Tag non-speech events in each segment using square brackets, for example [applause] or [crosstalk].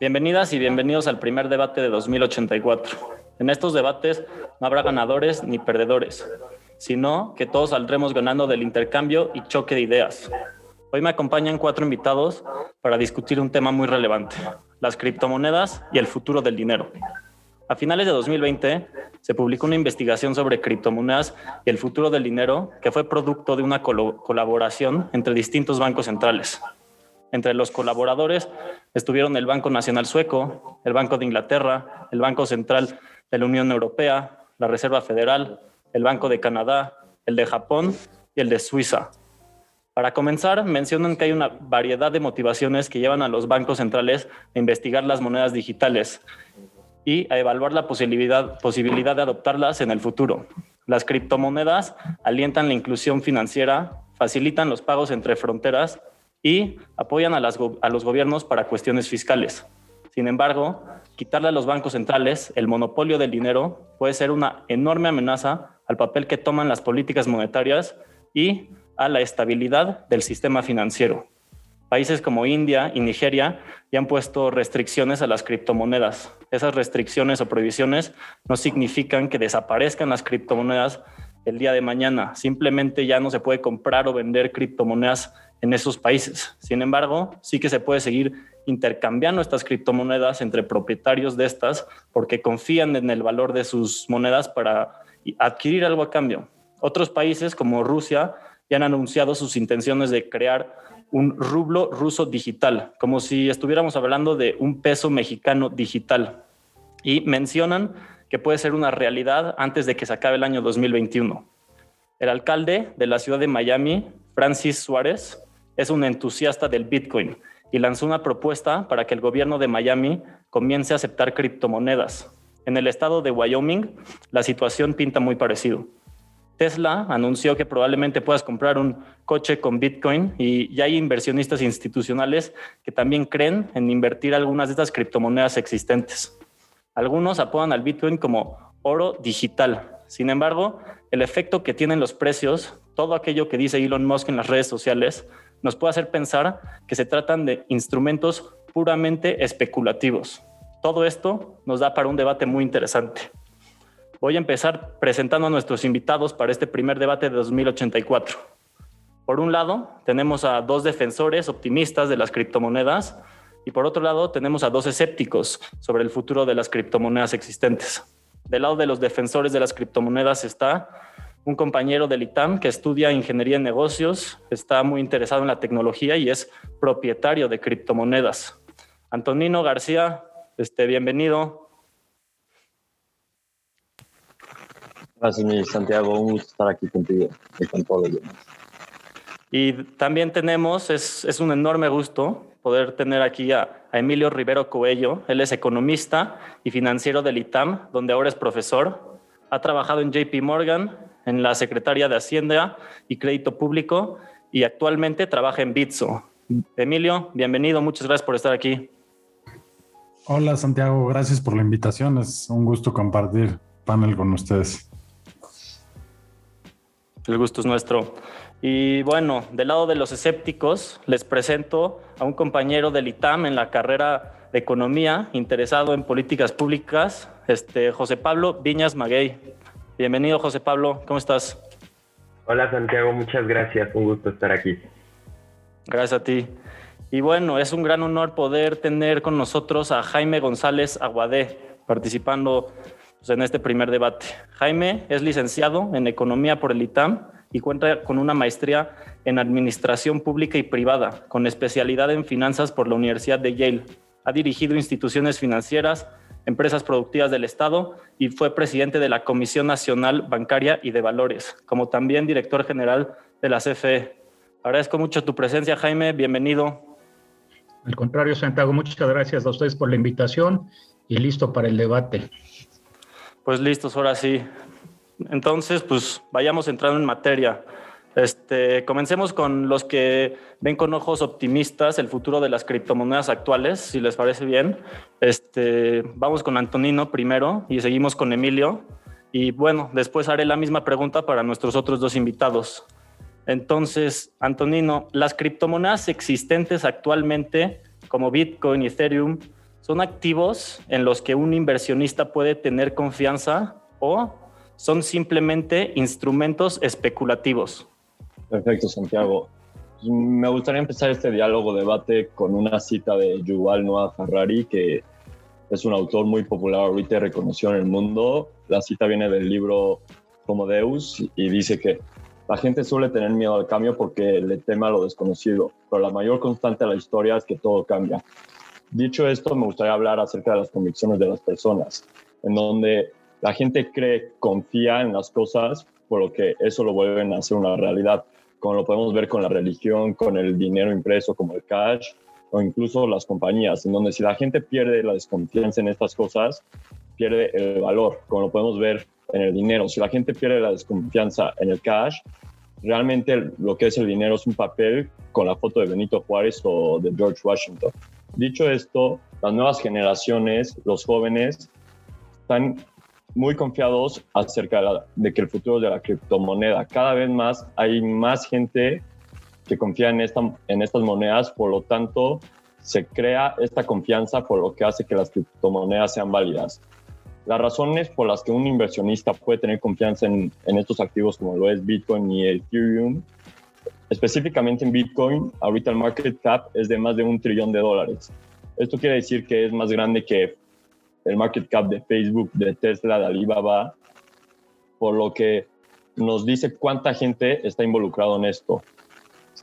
Bienvenidas y bienvenidos al primer debate de 2084. En estos debates no habrá ganadores ni perdedores, sino que todos saldremos ganando del intercambio y choque de ideas. Hoy me acompañan cuatro invitados para discutir un tema muy relevante, las criptomonedas y el futuro del dinero. A finales de 2020 se publicó una investigación sobre criptomonedas y el futuro del dinero que fue producto de una colaboración entre distintos bancos centrales. Entre los colaboradores estuvieron el Banco Nacional Sueco, el Banco de Inglaterra, el Banco Central de la Unión Europea, la Reserva Federal, el Banco de Canadá, el de Japón y el de Suiza. Para comenzar, mencionan que hay una variedad de motivaciones que llevan a los bancos centrales a investigar las monedas digitales y a evaluar la posibilidad, posibilidad de adoptarlas en el futuro. Las criptomonedas alientan la inclusión financiera, facilitan los pagos entre fronteras y apoyan a, a los gobiernos para cuestiones fiscales. Sin embargo, quitarle a los bancos centrales el monopolio del dinero puede ser una enorme amenaza al papel que toman las políticas monetarias y a la estabilidad del sistema financiero. Países como India y Nigeria ya han puesto restricciones a las criptomonedas. Esas restricciones o prohibiciones no significan que desaparezcan las criptomonedas el día de mañana. Simplemente ya no se puede comprar o vender criptomonedas en esos países. Sin embargo, sí que se puede seguir intercambiando estas criptomonedas entre propietarios de estas porque confían en el valor de sus monedas para adquirir algo a cambio. Otros países como Rusia ya han anunciado sus intenciones de crear un rublo ruso digital, como si estuviéramos hablando de un peso mexicano digital. Y mencionan que puede ser una realidad antes de que se acabe el año 2021. El alcalde de la ciudad de Miami, Francis Suárez, es un entusiasta del Bitcoin y lanzó una propuesta para que el gobierno de Miami comience a aceptar criptomonedas. En el estado de Wyoming, la situación pinta muy parecido. Tesla anunció que probablemente puedas comprar un coche con Bitcoin y ya hay inversionistas institucionales que también creen en invertir algunas de estas criptomonedas existentes. Algunos apodan al Bitcoin como oro digital. Sin embargo, el efecto que tienen los precios, todo aquello que dice Elon Musk en las redes sociales, nos puede hacer pensar que se tratan de instrumentos puramente especulativos. Todo esto nos da para un debate muy interesante. Voy a empezar presentando a nuestros invitados para este primer debate de 2084. Por un lado, tenemos a dos defensores optimistas de las criptomonedas y por otro lado, tenemos a dos escépticos sobre el futuro de las criptomonedas existentes. Del lado de los defensores de las criptomonedas está un compañero del ITAM que estudia ingeniería en negocios, está muy interesado en la tecnología y es propietario de criptomonedas. Antonino García, este, bienvenido. Gracias, Santiago. Un gusto estar aquí contigo y con todos Y también tenemos, es, es, un enorme gusto poder tener aquí a, a, Emilio Rivero Coello. Él es economista y financiero del ITAM, donde ahora es profesor. Ha trabajado en JP Morgan, en la Secretaría de Hacienda y Crédito Público y actualmente trabaja en Bitso. Emilio, bienvenido. Muchas gracias por estar aquí. Hola Santiago, gracias por la invitación. Es un gusto compartir panel con ustedes. El gusto es nuestro. Y bueno, del lado de los escépticos, les presento a un compañero del ITAM en la carrera de Economía, interesado en políticas públicas, este, José Pablo Viñas Maguey. Bienvenido, José Pablo, ¿cómo estás? Hola, Santiago, muchas gracias, un gusto estar aquí. Gracias a ti. Y bueno, es un gran honor poder tener con nosotros a Jaime González Aguadé, participando pues, en este primer debate. Jaime es licenciado en Economía por el ITAM y cuenta con una maestría en Administración Pública y Privada, con especialidad en Finanzas por la Universidad de Yale. Ha dirigido instituciones financieras, empresas productivas del Estado y fue presidente de la Comisión Nacional Bancaria y de Valores, como también director general de la CFE. Agradezco mucho tu presencia, Jaime. Bienvenido. Al contrario, Santiago, muchas gracias a ustedes por la invitación y listo para el debate. Pues listos, ahora sí. Entonces, pues vayamos entrando en materia. Este, comencemos con los que ven con ojos optimistas el futuro de las criptomonedas actuales, si les parece bien. Este, vamos con Antonino primero y seguimos con Emilio. Y bueno, después haré la misma pregunta para nuestros otros dos invitados. Entonces, Antonino, las criptomonedas existentes actualmente, como Bitcoin y Ethereum, ¿Son activos en los que un inversionista puede tener confianza o son simplemente instrumentos especulativos? Perfecto, Santiago. Me gustaría empezar este diálogo, debate, con una cita de Yuval Noah Harari, que es un autor muy popular ahorita y reconocido en el mundo. La cita viene del libro Como Deus y dice que la gente suele tener miedo al cambio porque le teme a lo desconocido, pero la mayor constante de la historia es que todo cambia. Dicho esto, me gustaría hablar acerca de las convicciones de las personas, en donde la gente cree, confía en las cosas, por lo que eso lo vuelven a hacer una realidad, como lo podemos ver con la religión, con el dinero impreso como el cash, o incluso las compañías, en donde si la gente pierde la desconfianza en estas cosas, pierde el valor, como lo podemos ver en el dinero. Si la gente pierde la desconfianza en el cash, realmente lo que es el dinero es un papel con la foto de Benito Juárez o de George Washington. Dicho esto, las nuevas generaciones, los jóvenes, están muy confiados acerca de, de, que el futuro de la criptomoneda. Cada vez más hay más gente que confía en, esta, en estas monedas, por lo tanto se crea esta confianza por lo que hace que las criptomonedas sean válidas. Las razones por las que un inversionista puede tener confianza en, en estos activos como lo es Bitcoin y Ethereum, específicamente en Bitcoin, ahorita el market cap es de más de un trillón de dólares. Esto quiere decir que es más grande que el market cap de Facebook, de Tesla, de Alibaba, por lo que nos dice cuánta gente está involucrado en esto.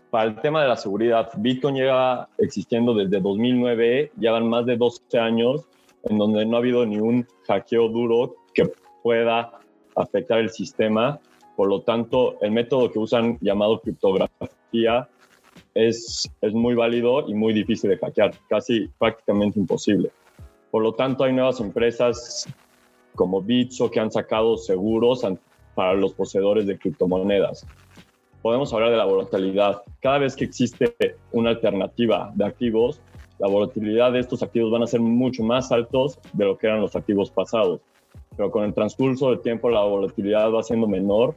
Para el tema de la seguridad, Bitcoin lleva existiendo desde 2009, llevan más de 12 años en donde no ha habido ni un hackeo duro que pueda afectar el sistema. Por lo tanto, el método que usan llamado criptografía es, es muy válido y muy difícil de hackear, casi prácticamente imposible. Por lo tanto, hay nuevas empresas como Bitso que han sacado seguros para los poseedores de criptomonedas podemos hablar de la volatilidad. Cada vez que existe una alternativa de activos, la volatilidad de estos activos van a ser mucho más altos de lo que eran los activos pasados. Pero con el transcurso del tiempo la volatilidad va siendo menor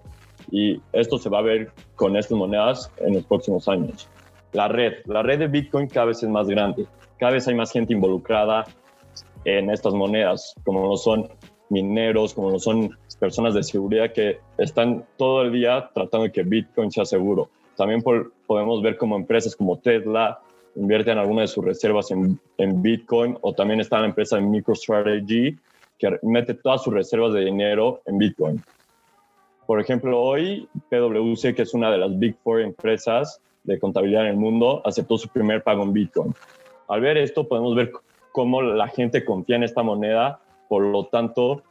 y esto se va a ver con estas monedas en los próximos años. La red, la red de Bitcoin cada vez es más grande, cada vez hay más gente involucrada en estas monedas, como lo son mineros, como lo son personas de seguridad que están todo el día tratando de que Bitcoin sea seguro. También podemos ver como empresas como Tesla invierten algunas de sus reservas en, en Bitcoin o también está la empresa de MicroStrategy que mete todas sus reservas de dinero en Bitcoin. Por ejemplo, hoy PwC, que es una de las Big Four empresas de contabilidad en el mundo, aceptó su primer pago en Bitcoin. Al ver esto, podemos ver cómo la gente confía en esta moneda, por lo tanto,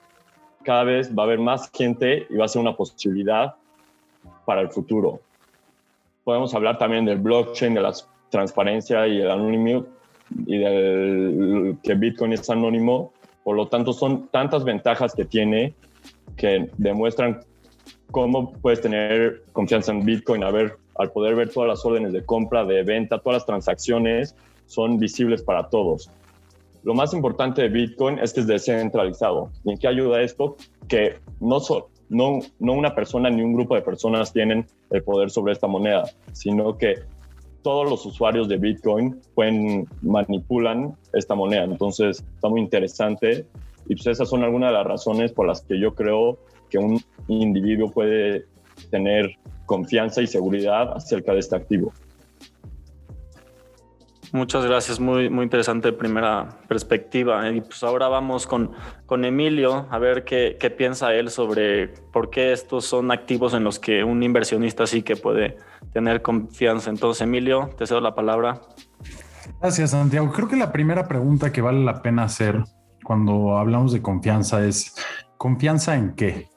cada vez va a haber más gente y va a ser una posibilidad para el futuro. Podemos hablar también del blockchain, de la transparencia y el anónimo y del que Bitcoin es anónimo. Por lo tanto, son tantas ventajas que tiene que demuestran cómo puedes tener confianza en Bitcoin a al poder ver todas las órdenes de compra, de venta, todas las transacciones son visibles para todos. Lo más importante de Bitcoin es que es descentralizado. ¿Y en qué ayuda esto? Que no, no, no una persona ni un grupo de personas tienen el poder sobre esta moneda, sino que todos los usuarios de Bitcoin pueden manipulan esta moneda. Entonces está muy interesante y pues esas son algunas de las razones por las que yo creo que un individuo puede tener confianza y seguridad acerca de este activo. Muchas gracias, muy, muy interesante primera perspectiva. Y pues ahora vamos con, con Emilio a ver qué, qué, piensa él sobre por qué estos son activos en los que un inversionista sí que puede tener confianza. Entonces, Emilio, te cedo la palabra. Gracias, Santiago. Creo que la primera pregunta que vale la pena hacer cuando hablamos de confianza es, ¿confianza en qué?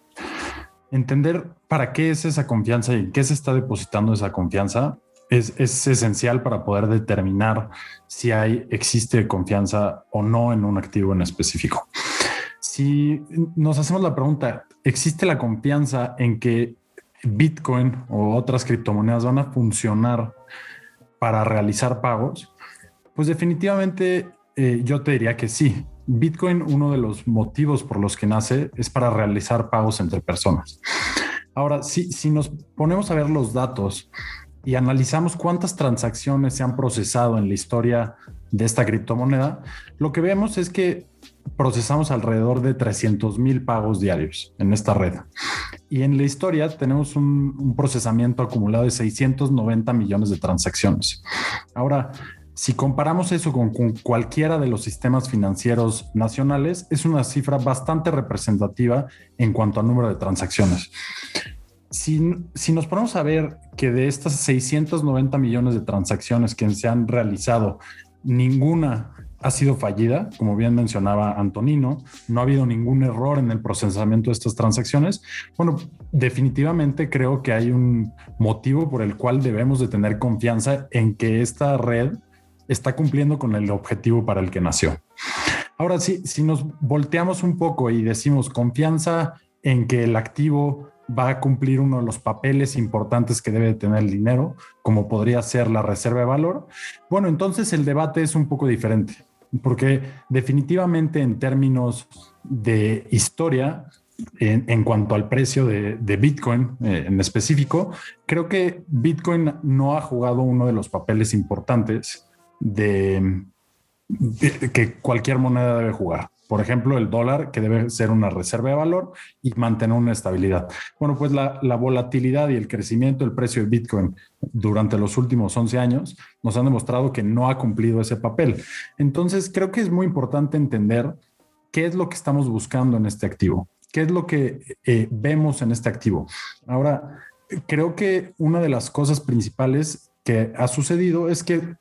Entender para qué es esa confianza y en qué se está depositando esa confianza es, esencial para poder determinar si hay, existe confianza o no en un activo en específico. Si nos hacemos la pregunta, ¿existe la confianza en que Bitcoin o otras criptomonedas van a funcionar para realizar pagos? Pues definitivamente eh, yo te diría que sí. Bitcoin, uno de los motivos por los que nace es para realizar pagos entre personas. Ahora, si, si nos ponemos a ver los datos, y analizamos cuántas transacciones se han procesado en la historia de esta criptomoneda, lo que vemos es que procesamos alrededor de 300 mil pagos diarios en esta red. Y en la historia tenemos un, procesamiento acumulado de 690 millones de transacciones. Ahora, si comparamos eso con, con, cualquiera de los sistemas financieros nacionales, es una cifra bastante representativa en cuanto al número de transacciones. Si, si, nos ponemos a ver que de estas 690 millones de transacciones que se han realizado, ninguna ha sido fallida, como bien mencionaba Antonino, no ha habido ningún error en el procesamiento de estas transacciones. Bueno, definitivamente creo que hay un motivo por el cual debemos de tener confianza en que esta red está cumpliendo con el objetivo para el que nació. Ahora si nos volteamos un poco y decimos confianza en que el activo va a cumplir uno de los papeles importantes que debe tener el dinero, como podría ser la reserva de valor, bueno, entonces el debate es un poco diferente, porque definitivamente en términos de historia, en, cuanto al precio de, Bitcoin eh, en específico, creo que Bitcoin no ha jugado uno de los papeles importantes de, que cualquier moneda debe jugar. Por ejemplo, el dólar, que debe ser una reserva de valor y mantener una estabilidad. Bueno, pues la, la volatilidad y el crecimiento del precio de Bitcoin durante los últimos 11 años nos han demostrado que no ha cumplido ese papel. Entonces, creo que es muy importante entender qué es lo que estamos buscando en este activo, qué es lo que eh, vemos en este activo. Ahora, creo que una de las cosas principales que ha sucedido es que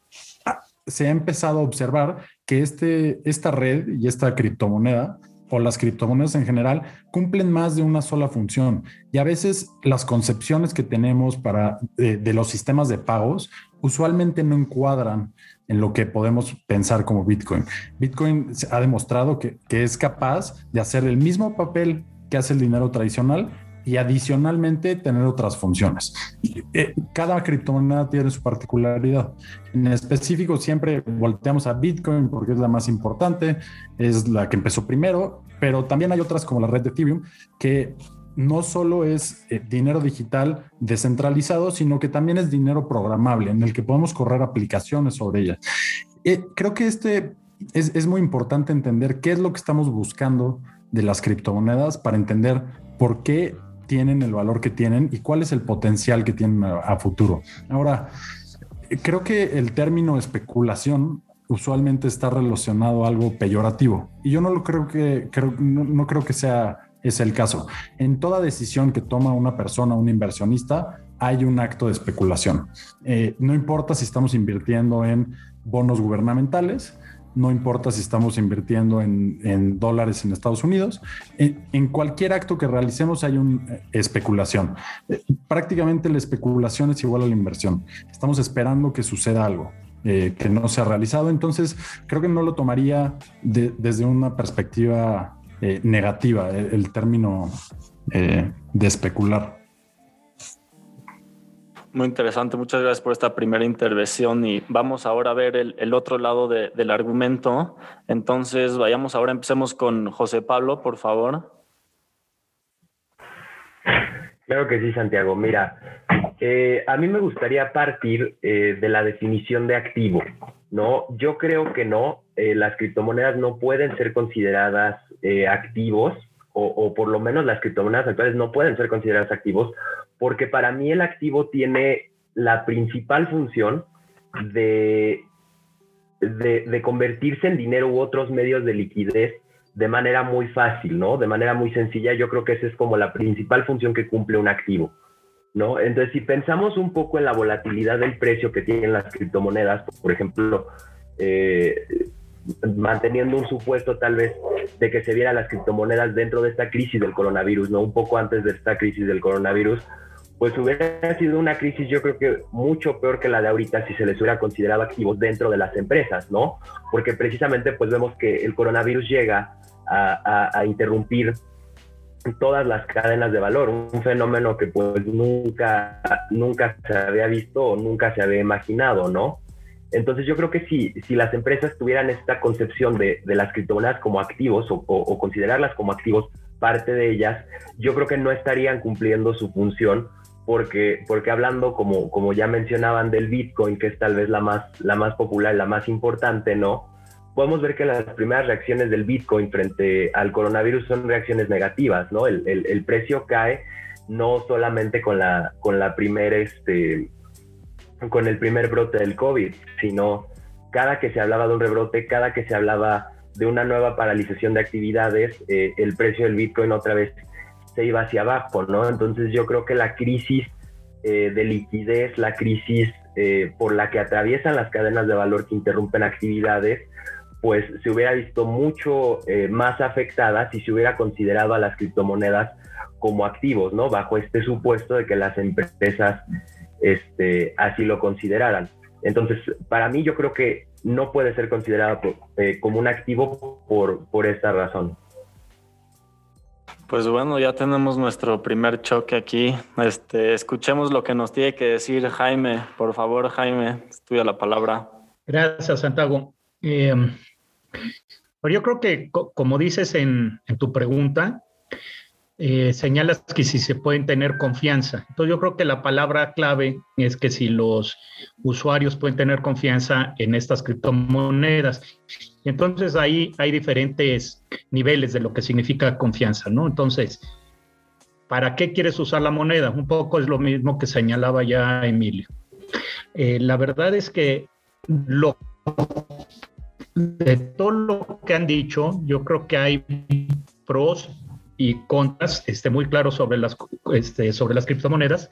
se ha empezado a observar que este, esta red y esta criptomoneda o las criptomonedas en general cumplen más de una sola función y a veces las concepciones que tenemos para de, de, los sistemas de pagos usualmente no encuadran en lo que podemos pensar como Bitcoin. Bitcoin ha demostrado que, que es capaz de hacer el mismo papel que hace el dinero tradicional y adicionalmente tener otras funciones. Eh, cada criptomoneda tiene su particularidad. En específico, siempre volteamos a Bitcoin porque es la más importante, es la que empezó primero, pero también hay otras como la red de Ethereum que no solo es eh, dinero digital descentralizado, sino que también es dinero programable en el que podemos correr aplicaciones sobre ella. Eh, creo que este es, es muy importante entender qué es lo que estamos buscando de las criptomonedas para entender por qué tienen el valor que tienen y cuál es el potencial que tienen a, a futuro. Ahora, creo que el término especulación usualmente está relacionado a algo peyorativo y yo no lo creo que no creo que sea es el caso. En toda decisión que toma una persona, un inversionista, hay un acto de especulación. Eh, no importa si estamos invirtiendo en bonos gubernamentales, no importa si estamos invirtiendo en, dólares en Estados Unidos, en, cualquier acto que realicemos hay una eh, especulación. Prácticamente la especulación es igual a la inversión. Estamos esperando que suceda algo. Eh, que no se ha realizado, entonces creo que no lo tomaría de, desde una perspectiva eh, negativa, el, término de especular. Muy interesante, muchas gracias por esta primera intervención y vamos ahora a ver el, otro lado de, del argumento. Entonces, vayamos ahora, empecemos con José Pablo, por favor. Claro que sí, Santiago. Mira, eh, a mí me gustaría partir eh, de la definición de activo, ¿no? Yo creo que no, eh, las criptomonedas no pueden ser consideradas eh, activos, o, o, por lo menos las criptomonedas actuales no pueden ser consideradas activos, porque para mí el activo tiene la principal función de, de, convertirse en dinero u otros medios de liquidez de manera muy fácil, ¿no? De manera muy sencilla, yo creo que esa es como la principal función que cumple un activo, ¿no? Entonces, si pensamos un poco en la volatilidad del precio que tienen las criptomonedas, por ejemplo, eh, manteniendo un supuesto tal vez de que se vieran las criptomonedas dentro de esta crisis del coronavirus, ¿no? Un poco antes de esta crisis del coronavirus, pues hubiera sido una crisis yo creo que mucho peor que la de ahorita si se les hubiera considerado activos dentro de las empresas, ¿no? Porque precisamente pues vemos que el coronavirus llega a, a, interrumpir todas las cadenas de valor, un fenómeno que pues nunca, nunca se había visto o nunca se había imaginado, ¿no? Entonces yo creo que si, si las empresas tuvieran esta concepción de, de las criptomonedas como activos o, o, considerarlas como activos, parte de ellas, yo creo que no estarían cumpliendo su función porque, porque hablando, como, como ya mencionaban, del Bitcoin, que es tal vez la más, la más popular, la más importante, ¿no? Podemos ver que las primeras reacciones del Bitcoin frente al coronavirus son reacciones negativas, ¿no? El, el, el precio cae no solamente con la, con la primera, este, con el primer brote del COVID, sino cada que se hablaba de un rebrote, cada que se hablaba de una nueva paralización de actividades, eh, el precio del Bitcoin otra vez se iba hacia abajo, ¿no? Entonces yo creo que la crisis eh, de liquidez, la crisis eh, por la que atraviesan las cadenas de valor que interrumpen actividades, pues se hubiera visto mucho más afectada si se hubiera considerado a las criptomonedas como activos, ¿no? Bajo este supuesto de que las empresas este, así lo consideraran. Entonces, para mí yo creo que no puede ser considerado eh, como un activo por, por esta razón. Pues bueno, ya tenemos nuestro primer choque aquí. Este, escuchemos lo que nos tiene que decir Jaime. Por favor, Jaime, estudia la palabra. Gracias, Santiago. Eh, pero yo creo que, como dices en, en tu pregunta, eh, señalas que si se pueden tener confianza. Entonces yo creo que la palabra clave es que si los usuarios pueden tener confianza en estas criptomonedas. Entonces ahí hay diferentes niveles de lo que significa confianza, ¿no? Entonces, ¿para qué quieres usar la moneda? Un poco es lo mismo que señalaba ya Emilio. Eh, la verdad es que lo, de todo lo que han dicho, yo creo que hay pros y contras este, muy claro sobre las, este, sobre las criptomonedas,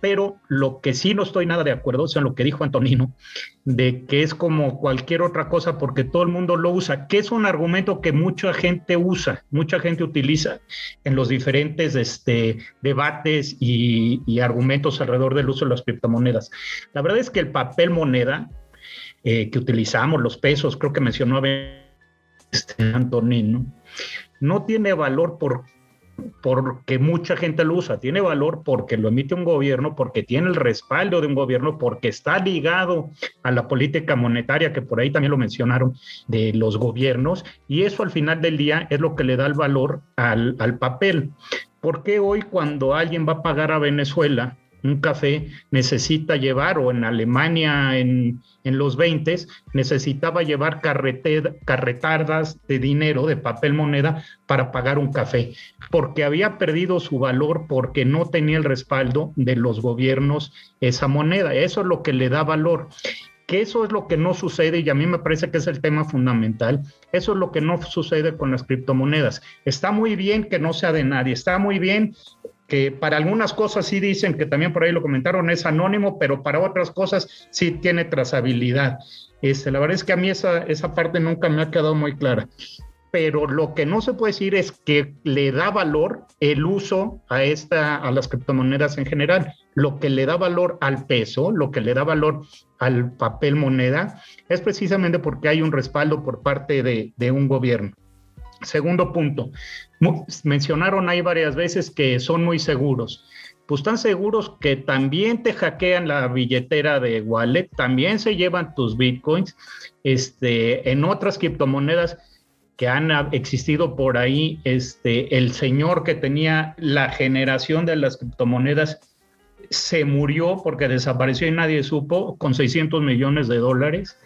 pero lo que sí no estoy nada de acuerdo es en lo que dijo Antonino, de que es como cualquier otra cosa porque todo el mundo lo usa, que es un argumento que mucha gente usa, mucha gente utiliza en los diferentes este, debates y, argumentos alrededor del uso de las criptomonedas. La verdad es que el papel moneda eh, que utilizamos, los pesos, creo que mencionó este, Antonino, no tiene valor por porque mucha gente lo usa, tiene valor porque lo emite un gobierno, porque tiene el respaldo de un gobierno, porque está ligado a la política monetaria, que por ahí también lo mencionaron, de los gobiernos, y eso al final del día es lo que le da el valor al, al papel. ¿Por qué hoy cuando alguien va a pagar a Venezuela un café necesita llevar, o en Alemania en, los 20 necesitaba llevar carretardas de dinero, de papel moneda, para pagar un café, porque había perdido su valor porque no tenía el respaldo de los gobiernos esa moneda. Eso es lo que le da valor que eso es lo que no sucede y a mí me parece que es el tema fundamental. Eso es lo que no sucede con las criptomonedas. Está muy bien que no sea de nadie, está muy bien que para algunas cosas sí dicen que también por ahí lo comentaron, es anónimo, pero para otras cosas sí tiene trazabilidad. Este, la verdad es que a mí esa, esa parte nunca me ha quedado muy clara. Pero lo que no se puede decir es que le da valor el uso a, esta, a las criptomonedas en general. Lo que le da valor al peso, lo que le da valor al papel moneda, es precisamente porque hay un respaldo por parte de, de un gobierno. Segundo punto, mencionaron ahí varias veces que son muy seguros. Pues están seguros que también te hackean la billetera de wallet, también se llevan tus bitcoins. Este, en otras criptomonedas que han existido por ahí, este, el señor que tenía la generación de las criptomonedas se murió porque desapareció y nadie supo con 600 millones de dólares.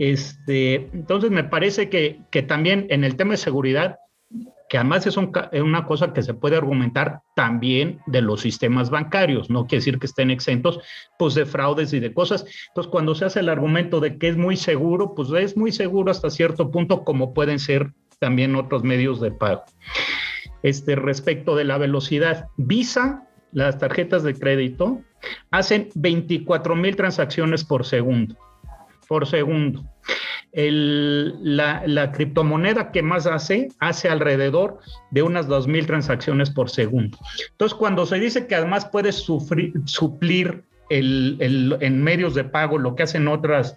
Este, entonces me parece que, también en el tema de seguridad que además es, una cosa que se puede argumentar también de los sistemas bancarios, no quiere decir que estén exentos pues de fraudes y de cosas. Entonces, cuando se hace el argumento de que es muy seguro, pues es muy seguro hasta cierto punto como pueden ser también otros medios de pago. Este, respecto de la velocidad, Visa, las tarjetas de crédito, hacen 24 mil transacciones por segundo, por segundo la, criptomoneda que más hace, hace alrededor de unas 2.000 transacciones por segundo. Entonces, cuando se dice que además puedes suplir en medios de pago lo que hacen otras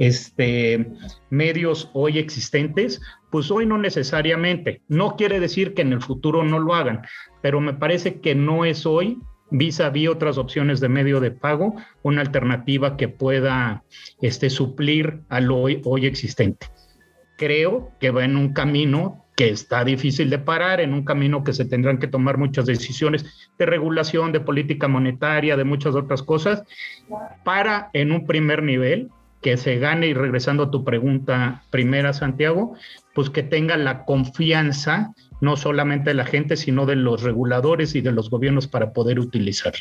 este, medios hoy existentes, pues hoy no necesariamente. No quiere decir que en el futuro no lo hagan, pero me parece que no es hoy Visa vis otras opciones de medio de pago, una alternativa que pueda este, suplir al hoy, hoy existente. Creo que va en un camino que está difícil de parar, en un camino que se tendrán que tomar muchas decisiones de regulación, de política monetaria, de muchas otras cosas, para en un primer nivel que se gane, y regresando a tu pregunta primera, Santiago, pues que tenga la confianza no solamente de la gente, sino de los reguladores y de los gobiernos para poder utilizar.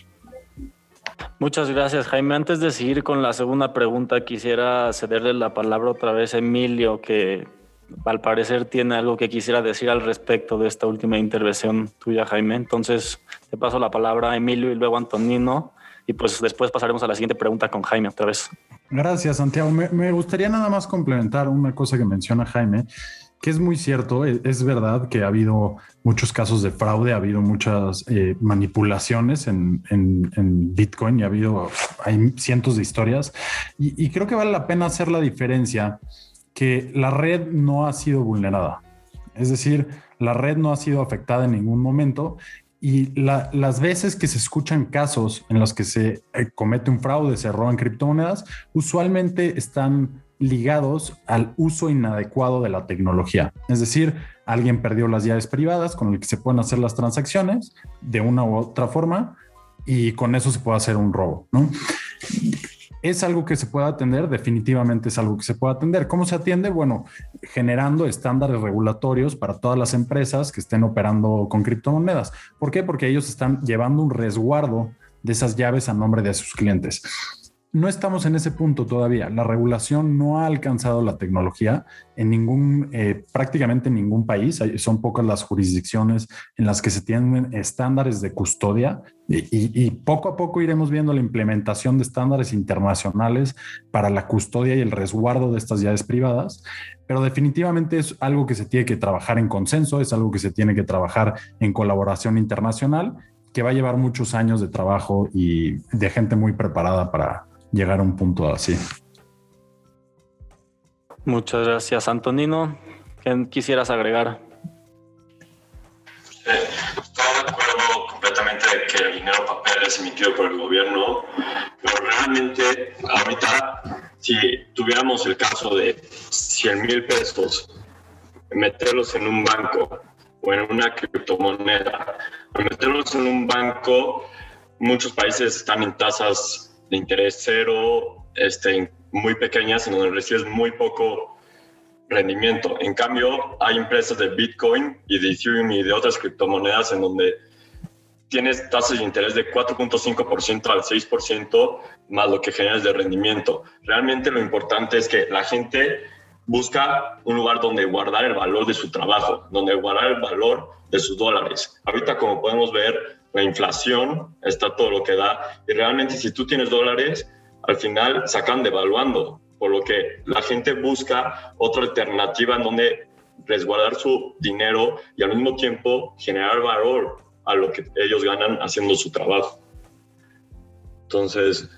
Muchas gracias, Jaime. Antes de seguir con la segunda pregunta, quisiera cederle la palabra otra vez a Emilio, que al parecer tiene algo que quisiera decir al respecto de esta última intervención tuya, Jaime. Entonces, te paso la palabra a Emilio y luego a Antonino. Y pues después pasaremos a la siguiente pregunta con Jaime otra vez. Gracias, Santiago. Me, gustaría nada más complementar una cosa que menciona Jaime, que es muy cierto. E, es, verdad que ha habido muchos casos de fraude, ha habido muchas eh, manipulaciones en, Bitcoin y ha habido, hay cientos de historias. y creo que vale la pena hacer la diferencia que la red no ha sido vulnerada. Es decir, la red no ha sido afectada en ningún momento y las veces que se escuchan casos en los que se eh, comete un fraude, se roban criptomonedas, usualmente están ligados al uso inadecuado de la tecnología. Es decir, alguien perdió las llaves privadas con el que se pueden hacer las transacciones de una u otra forma y con eso se puede hacer un robo, ¿no? ¿Es algo que se puede atender? Definitivamente es algo que se puede atender. ¿Cómo se atiende? Bueno, generando estándares regulatorios para todas las empresas que estén operando con criptomonedas. ¿Por qué? Porque ellos están llevando un resguardo de esas llaves a nombre de sus clientes no estamos en ese punto todavía. La regulación no ha alcanzado la tecnología en ningún, eh, prácticamente en ningún país. son pocas las jurisdicciones en las que se tienen estándares de custodia y, poco a poco iremos viendo la implementación de estándares internacionales para la custodia y el resguardo de estas llaves privadas. Pero definitivamente es algo que se tiene que trabajar en consenso, es algo que se tiene que trabajar en colaboración internacional que va a llevar muchos años de trabajo y de gente muy preparada para, llegar a un punto así. Muchas gracias, Antonino. ¿Qué quisieras agregar? estoy de acuerdo completamente de que el dinero papel es emitido por el gobierno, pero realmente ahorita, si tuviéramos el caso de 100 mil pesos, meterlos en un banco o en una criptomoneda, meterlos en un banco, muchos países están en tasas de interés cero, este, muy pequeñas, en donde recibes muy poco rendimiento. En cambio, hay empresas de Bitcoin y de Ethereum y de otras criptomonedas en donde tienes tasas de interés de 4.5% al 6% más lo que generas de rendimiento. Realmente lo importante es que la gente busca un lugar donde guardar el valor de su trabajo, donde guardar el valor de sus dólares. Ahorita, como podemos ver, la inflación está todo lo que da y realmente si tú tienes dólares, al final sacan devaluando, por lo que la gente busca otra alternativa en donde resguardar su dinero y al mismo tiempo generar valor a lo que ellos ganan haciendo su trabajo. Entonces,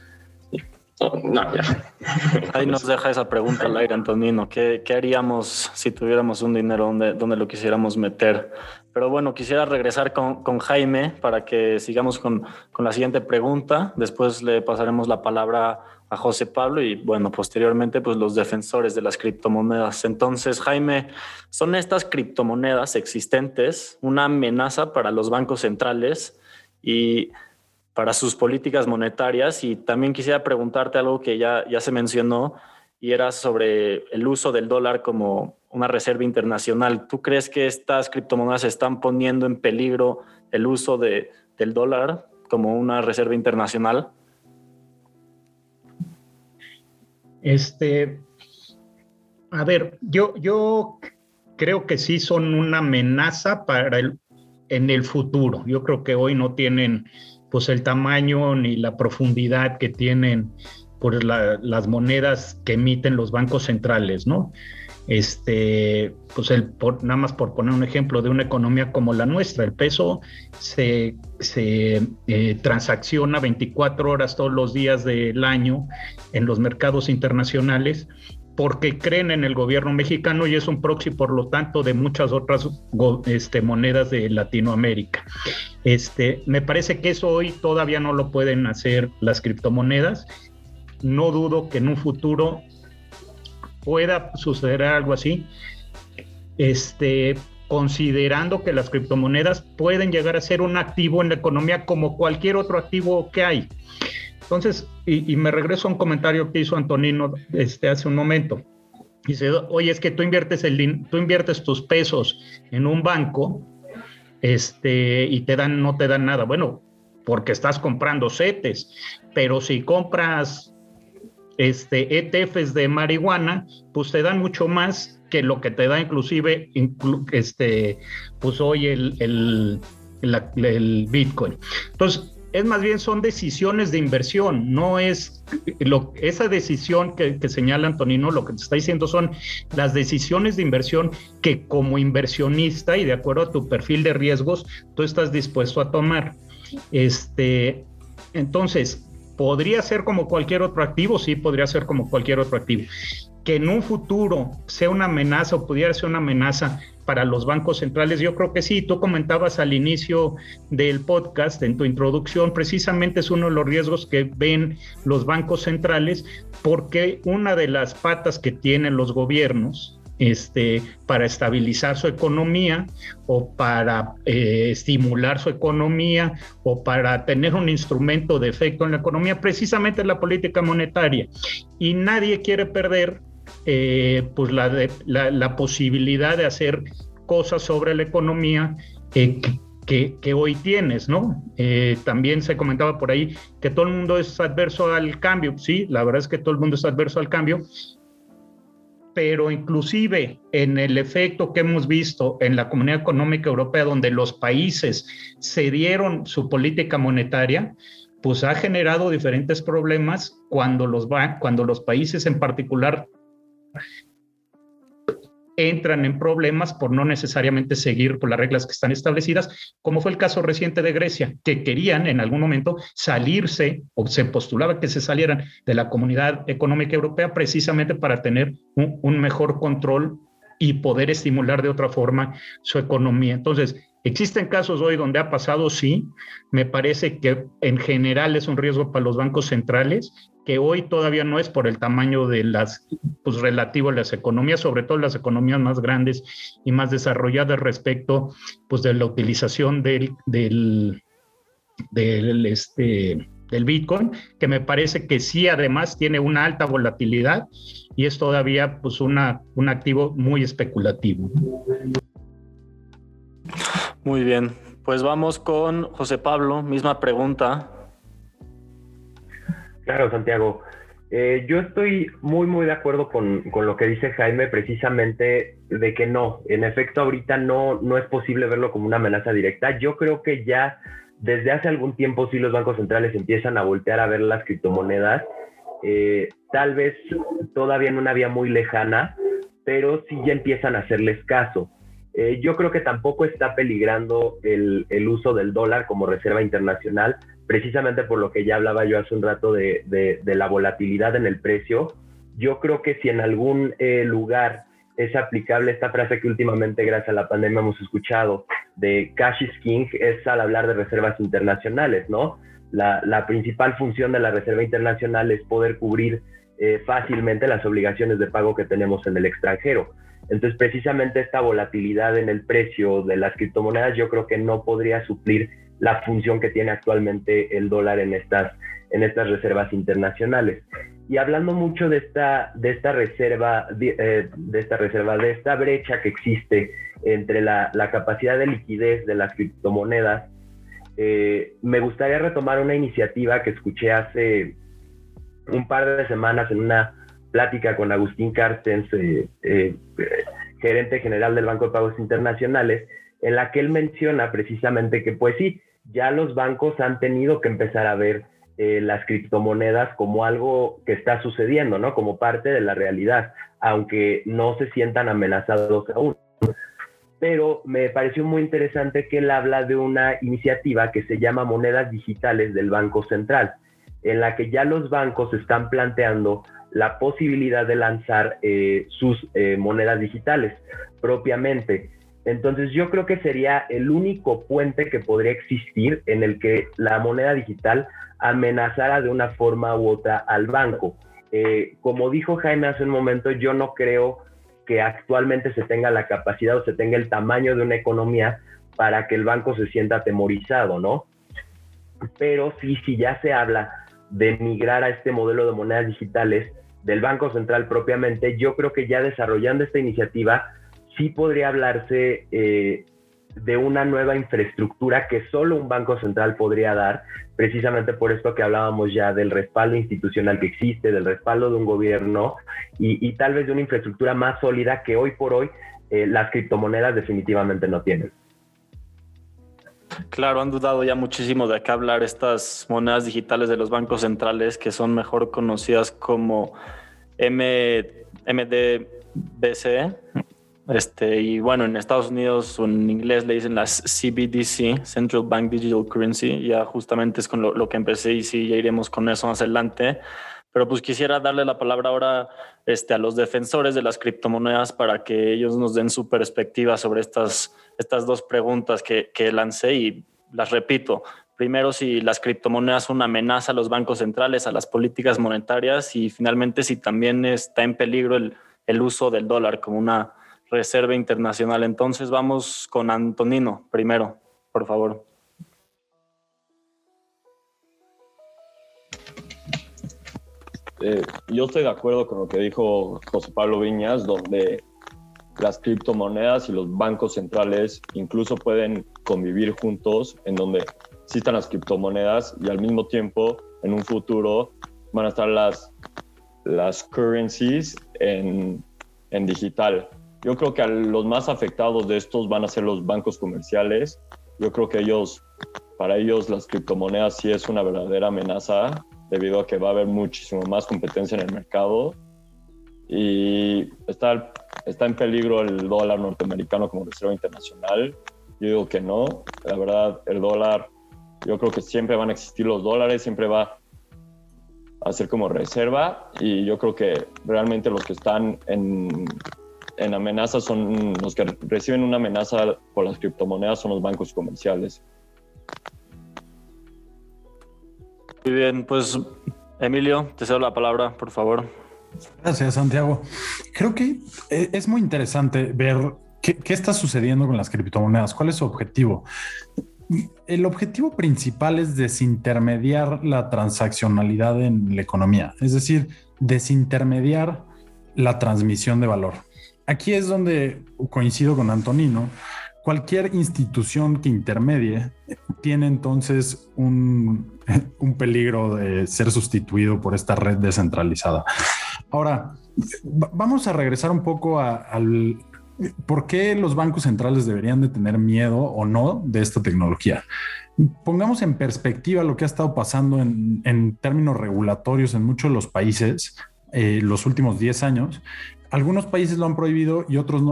no, ya. [laughs] Ahí nos deja esa pregunta al aire, Antonino. ¿Qué, ¿Qué, haríamos si tuviéramos un dinero donde, donde lo quisiéramos meter? Pero bueno, quisiera regresar con, con Jaime para que sigamos con, con, la siguiente pregunta. Después le pasaremos la palabra a José Pablo y bueno, posteriormente pues los defensores de las criptomonedas. Entonces, Jaime, ¿son estas criptomonedas existentes una amenaza para los bancos centrales y para sus políticas monetarias? Y también quisiera preguntarte algo que ya, ya se mencionó y era sobre el uso del dólar como una reserva internacional. ¿Tú crees que estas criptomonedas están poniendo en peligro el uso de, del dólar como una reserva internacional? Este, a ver, yo, yo creo que sí son una amenaza para el, en el futuro. Yo creo que hoy no tienen pues el tamaño ni la profundidad que tienen por las monedas que emiten los bancos centrales, ¿no? Este, pues el, nada más por poner un ejemplo de una economía como la nuestra, el peso se, eh, transacciona 24 horas todos los días del año en los mercados internacionales porque creen en el gobierno mexicano y es un proxy, por lo tanto, de muchas otras este, monedas de Latinoamérica. Este, me parece que eso hoy todavía no lo pueden hacer las criptomonedas. No dudo que en un futuro pueda suceder algo así. Este, considerando que las criptomonedas pueden llegar a ser un activo en la economía como cualquier otro activo que hay. Entonces, y, me regreso a un comentario que hizo Antonino este, hace un momento. Dice, oye, es que tú inviertes, el, tú inviertes tus pesos en un banco este, y te dan, no te dan nada. Bueno, porque estás comprando CETES, pero si compras este, ETFs de marihuana, pues te dan mucho más que lo que te da inclusive este, pues hoy el, el, el Bitcoin. Entonces, es más bien son decisiones de inversión, no es lo, esa decisión que, señala Antonino, lo que te está diciendo son las decisiones de inversión que como inversionista y de acuerdo a tu perfil de riesgos, tú estás dispuesto a tomar. Este, entonces, ¿podría ser como cualquier otro activo? Sí, podría ser como cualquier otro activo. Que en un futuro sea una amenaza o pudiera ser una amenaza para los bancos centrales? Yo creo que sí. Tú comentabas al inicio del podcast, en tu introducción, precisamente es uno de los riesgos que ven los bancos centrales, porque una de las patas que tienen los gobiernos este, para estabilizar su economía o para eh, estimular su economía o para tener un instrumento de efecto en la economía, precisamente la política monetaria. Y nadie quiere perder eh, pues la, la, posibilidad de hacer cosas sobre la economía eh, que, hoy tienes, ¿no? Eh, también se comentaba por ahí que todo el mundo es adverso al cambio, sí, la verdad es que todo el mundo es adverso al cambio, pero inclusive en el efecto que hemos visto en la Comunidad Económica Europea, donde los países cedieron su política monetaria, pues ha generado diferentes problemas cuando los, cuando los países en particular entran en problemas por no necesariamente seguir por las reglas que están establecidas, como fue el caso reciente de Grecia, que querían en algún momento salirse o se postulaba que se salieran de la comunidad económica europea precisamente para tener un, un mejor control y poder estimular de otra forma su economía. Entonces, ¿Existen casos hoy donde ha pasado? Sí. Me parece que en general es un riesgo para los bancos centrales que hoy todavía no es por el tamaño de las, pues relativo a las economías, sobre todo las economías más grandes y más desarrolladas respecto, pues de la utilización del, del, del, este, del Bitcoin, que me parece que sí además tiene una alta volatilidad y es todavía pues una, un activo muy especulativo. Muy bien, pues vamos con José Pablo, misma pregunta. Claro, Santiago. Eh, yo estoy muy, muy de acuerdo con, lo que dice Jaime, precisamente de que no, en efecto, ahorita no, no es posible verlo como una amenaza directa. Yo creo que ya desde hace algún tiempo sí los bancos centrales empiezan a voltear a ver las criptomonedas, eh, tal vez todavía en una vía muy lejana, pero sí ya empiezan a hacerles caso. Eh, yo creo que tampoco está peligrando el, uso del dólar como reserva internacional, precisamente por lo que ya hablaba yo hace un rato de, de, la volatilidad en el precio. Yo creo que si en algún eh, lugar es aplicable esta frase que últimamente gracias a la pandemia hemos escuchado de cash is king, es al hablar de reservas internacionales, ¿no? La, la principal función de la reserva internacional es poder cubrir eh, fácilmente las obligaciones de pago que tenemos en el extranjero. Entonces, precisamente esta volatilidad en el precio de las criptomonedas yo creo que no podría suplir la función que tiene actualmente el dólar en estas, en estas reservas internacionales. Y hablando mucho de esta, de esta reserva, de, eh, esta reserva, de esta brecha que existe entre la, capacidad de liquidez de las criptomonedas, eh, me gustaría retomar una iniciativa que escuché hace un par de semanas en una plática con Agustín Carstens, eh, eh, gerente general del Banco de Pagos Internacionales, en la que él menciona precisamente que pues sí, ya los bancos han tenido que empezar a ver eh, las criptomonedas como algo que está sucediendo, ¿no? Como parte de la realidad, aunque no se sientan amenazados aún. Pero me pareció muy interesante que él habla de una iniciativa que se llama Monedas Digitales del Banco Central, en la que ya los bancos están planteando la posibilidad de lanzar eh, sus eh, monedas digitales propiamente. Entonces yo creo que sería el único puente que podría existir en el que la moneda digital amenazara de una forma u otra al banco. Eh, como dijo Jaime hace un momento, yo no creo que actualmente se tenga la capacidad o se tenga el tamaño de una economía para que el banco se sienta atemorizado, ¿no? Pero sí, sí ya se habla de migrar a este modelo de monedas digitales del Banco Central propiamente, yo creo que ya desarrollando esta iniciativa sí podría hablarse eh, de una nueva infraestructura que solo un Banco Central podría dar, precisamente por esto que hablábamos ya del respaldo institucional que existe, del respaldo de un gobierno y, tal vez de una infraestructura más sólida que hoy por hoy eh, las criptomonedas definitivamente no tienen. Claro, han dudado ya muchísimo de qué hablar estas monedas digitales de los bancos centrales que son mejor conocidas como M, MDBC. Este, y bueno, en Estados Unidos o en inglés le dicen las CBDC, Central Bank Digital Currency. Ya justamente es con lo, lo que empecé y sí, ya iremos con eso más adelante. Pero pues quisiera darle la palabra ahora este, a los defensores de las criptomonedas para que ellos nos den su perspectiva sobre estas, estas dos preguntas que, que lancé y las repito. Primero, si las criptomonedas son una amenaza a los bancos centrales, a las políticas monetarias y finalmente si también está en peligro el, el uso del dólar como una reserva internacional. Entonces vamos con Antonino primero, por favor. Eh, yo estoy de acuerdo con lo que dijo José Pablo Viñas, donde las criptomonedas y los bancos centrales incluso pueden convivir juntos, en donde existan las criptomonedas y al mismo tiempo en un futuro van a estar las, las currencies en, en digital. Yo creo que los más afectados de estos van a ser los bancos comerciales. Yo creo que ellos, para ellos las criptomonedas sí es una verdadera amenaza debido a que va a haber muchísimo más competencia en el mercado y está, está en peligro el dólar norteamericano como reserva internacional. Yo digo que no, la verdad el dólar, yo creo que siempre van a existir los dólares, siempre va a ser como reserva y yo creo que realmente los que están en, en amenaza son los que reciben una amenaza por las criptomonedas son los bancos comerciales. Muy bien, pues Emilio, te cedo la palabra, por favor. Gracias, Santiago. Creo que e, es muy interesante ver qué, está sucediendo con las criptomonedas, cuál es su objetivo. El objetivo principal es desintermediar la transaccionalidad en la economía, es decir, desintermediar la transmisión de valor. Aquí es donde coincido con Antonino cualquier institución que intermedie tiene entonces [laughs] un, peligro de ser sustituido por esta red descentralizada. Ahora, vamos a regresar un poco al por qué los bancos centrales deberían de tener miedo o no de esta tecnología. Pongamos en perspectiva lo que ha estado pasando en, términos regulatorios en muchos de los países eh, los últimos 10 años algunos países lo han prohibido y otros